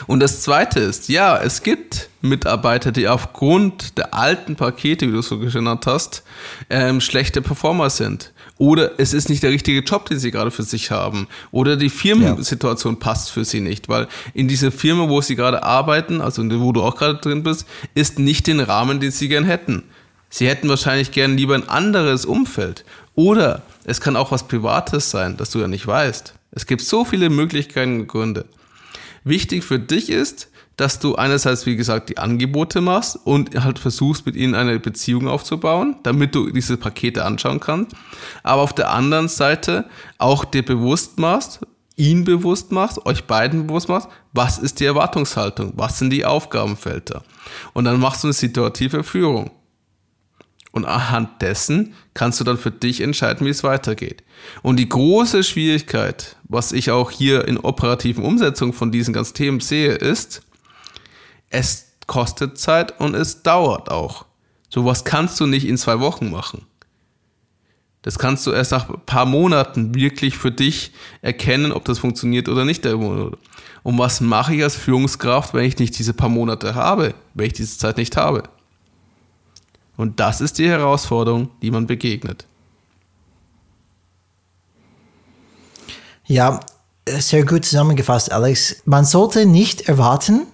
Und das Zweite ist, ja, es gibt Mitarbeiter, die aufgrund der alten Pakete, wie du es so genannt hast, ähm, schlechte Performer sind. Oder es ist nicht der richtige Job, den sie gerade für sich haben. Oder die Firmensituation ja. passt für sie nicht, weil in dieser Firma, wo sie gerade arbeiten, also wo du auch gerade drin bist, ist nicht den Rahmen, den sie gern hätten. Sie hätten wahrscheinlich gern lieber ein anderes Umfeld. Oder es kann auch was Privates sein, das du ja nicht weißt. Es gibt so viele Möglichkeiten und Gründe. Wichtig für dich ist, dass du einerseits, wie gesagt, die Angebote machst und halt versuchst, mit ihnen eine Beziehung aufzubauen, damit du diese Pakete anschauen kannst. Aber auf der anderen Seite auch dir bewusst machst, ihn bewusst machst, euch beiden bewusst machst, was ist die Erwartungshaltung, was sind die Aufgabenfelder. Und dann machst du eine situative Führung. Und anhand dessen kannst du dann für dich entscheiden, wie es weitergeht. Und die große Schwierigkeit, was ich auch hier in operativen Umsetzungen von diesen ganzen Themen sehe, ist, es kostet Zeit und es dauert auch. Sowas kannst du nicht in zwei Wochen machen. Das kannst du erst nach ein paar Monaten wirklich für dich erkennen, ob das funktioniert oder nicht. Und was mache ich als Führungskraft, wenn ich nicht diese paar Monate habe, wenn ich diese Zeit nicht habe? Und das ist die Herausforderung, die man begegnet. Ja, sehr gut zusammengefasst, Alex. Man sollte nicht erwarten,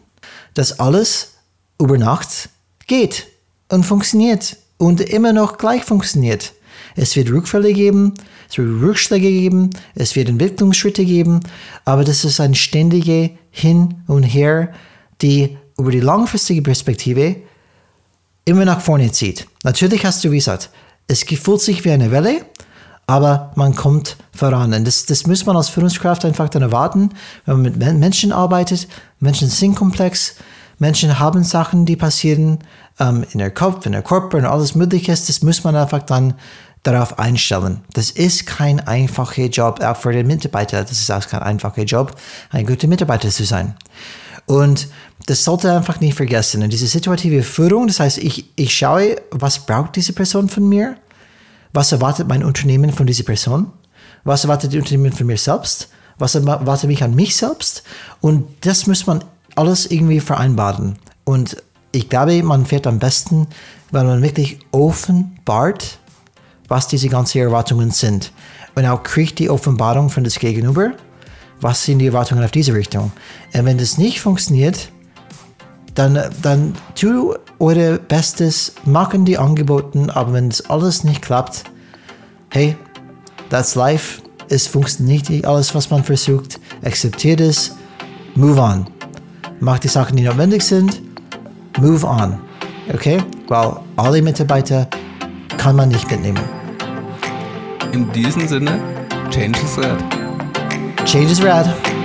dass alles über Nacht geht und funktioniert und immer noch gleich funktioniert. Es wird Rückfälle geben, es wird Rückschläge geben, es wird Entwicklungsschritte geben, aber das ist ein ständige Hin und Her, die über die langfristige Perspektive immer nach vorne zieht. Natürlich hast du, wie gesagt, es fühlt sich wie eine Welle, aber man kommt voran. Und das, das muss man als Führungskraft einfach dann erwarten, wenn man mit Menschen arbeitet. Menschen sind komplex, Menschen haben Sachen, die passieren ähm, in der Kopf, in der Körper und alles Mögliche. Das muss man einfach dann darauf einstellen. Das ist kein einfacher Job, auch für den Mitarbeiter. Das ist auch kein einfacher Job, ein guter Mitarbeiter zu sein. Und das sollte einfach nicht vergessen. Und diese situative Führung, das heißt, ich, ich schaue, was braucht diese Person von mir? Was erwartet mein Unternehmen von dieser Person? Was erwartet das Unternehmen von mir selbst? Was erwartet mich an mich selbst? Und das muss man alles irgendwie vereinbaren. Und ich glaube, man fährt am besten, wenn man wirklich offenbart, was diese ganzen Erwartungen sind. Und auch kriegt die Offenbarung von das Gegenüber was sind die Erwartungen auf diese Richtung. Und wenn das nicht funktioniert, dann, dann tu eure Bestes, machen die Angebote, aber wenn es alles nicht klappt, hey, that's life, es funktioniert nicht alles, was man versucht, akzeptiert es, move on. Macht die Sachen, die notwendig sind, move on. Okay? Weil alle Mitarbeiter kann man nicht mitnehmen. In diesem Sinne, change is red. Change is red.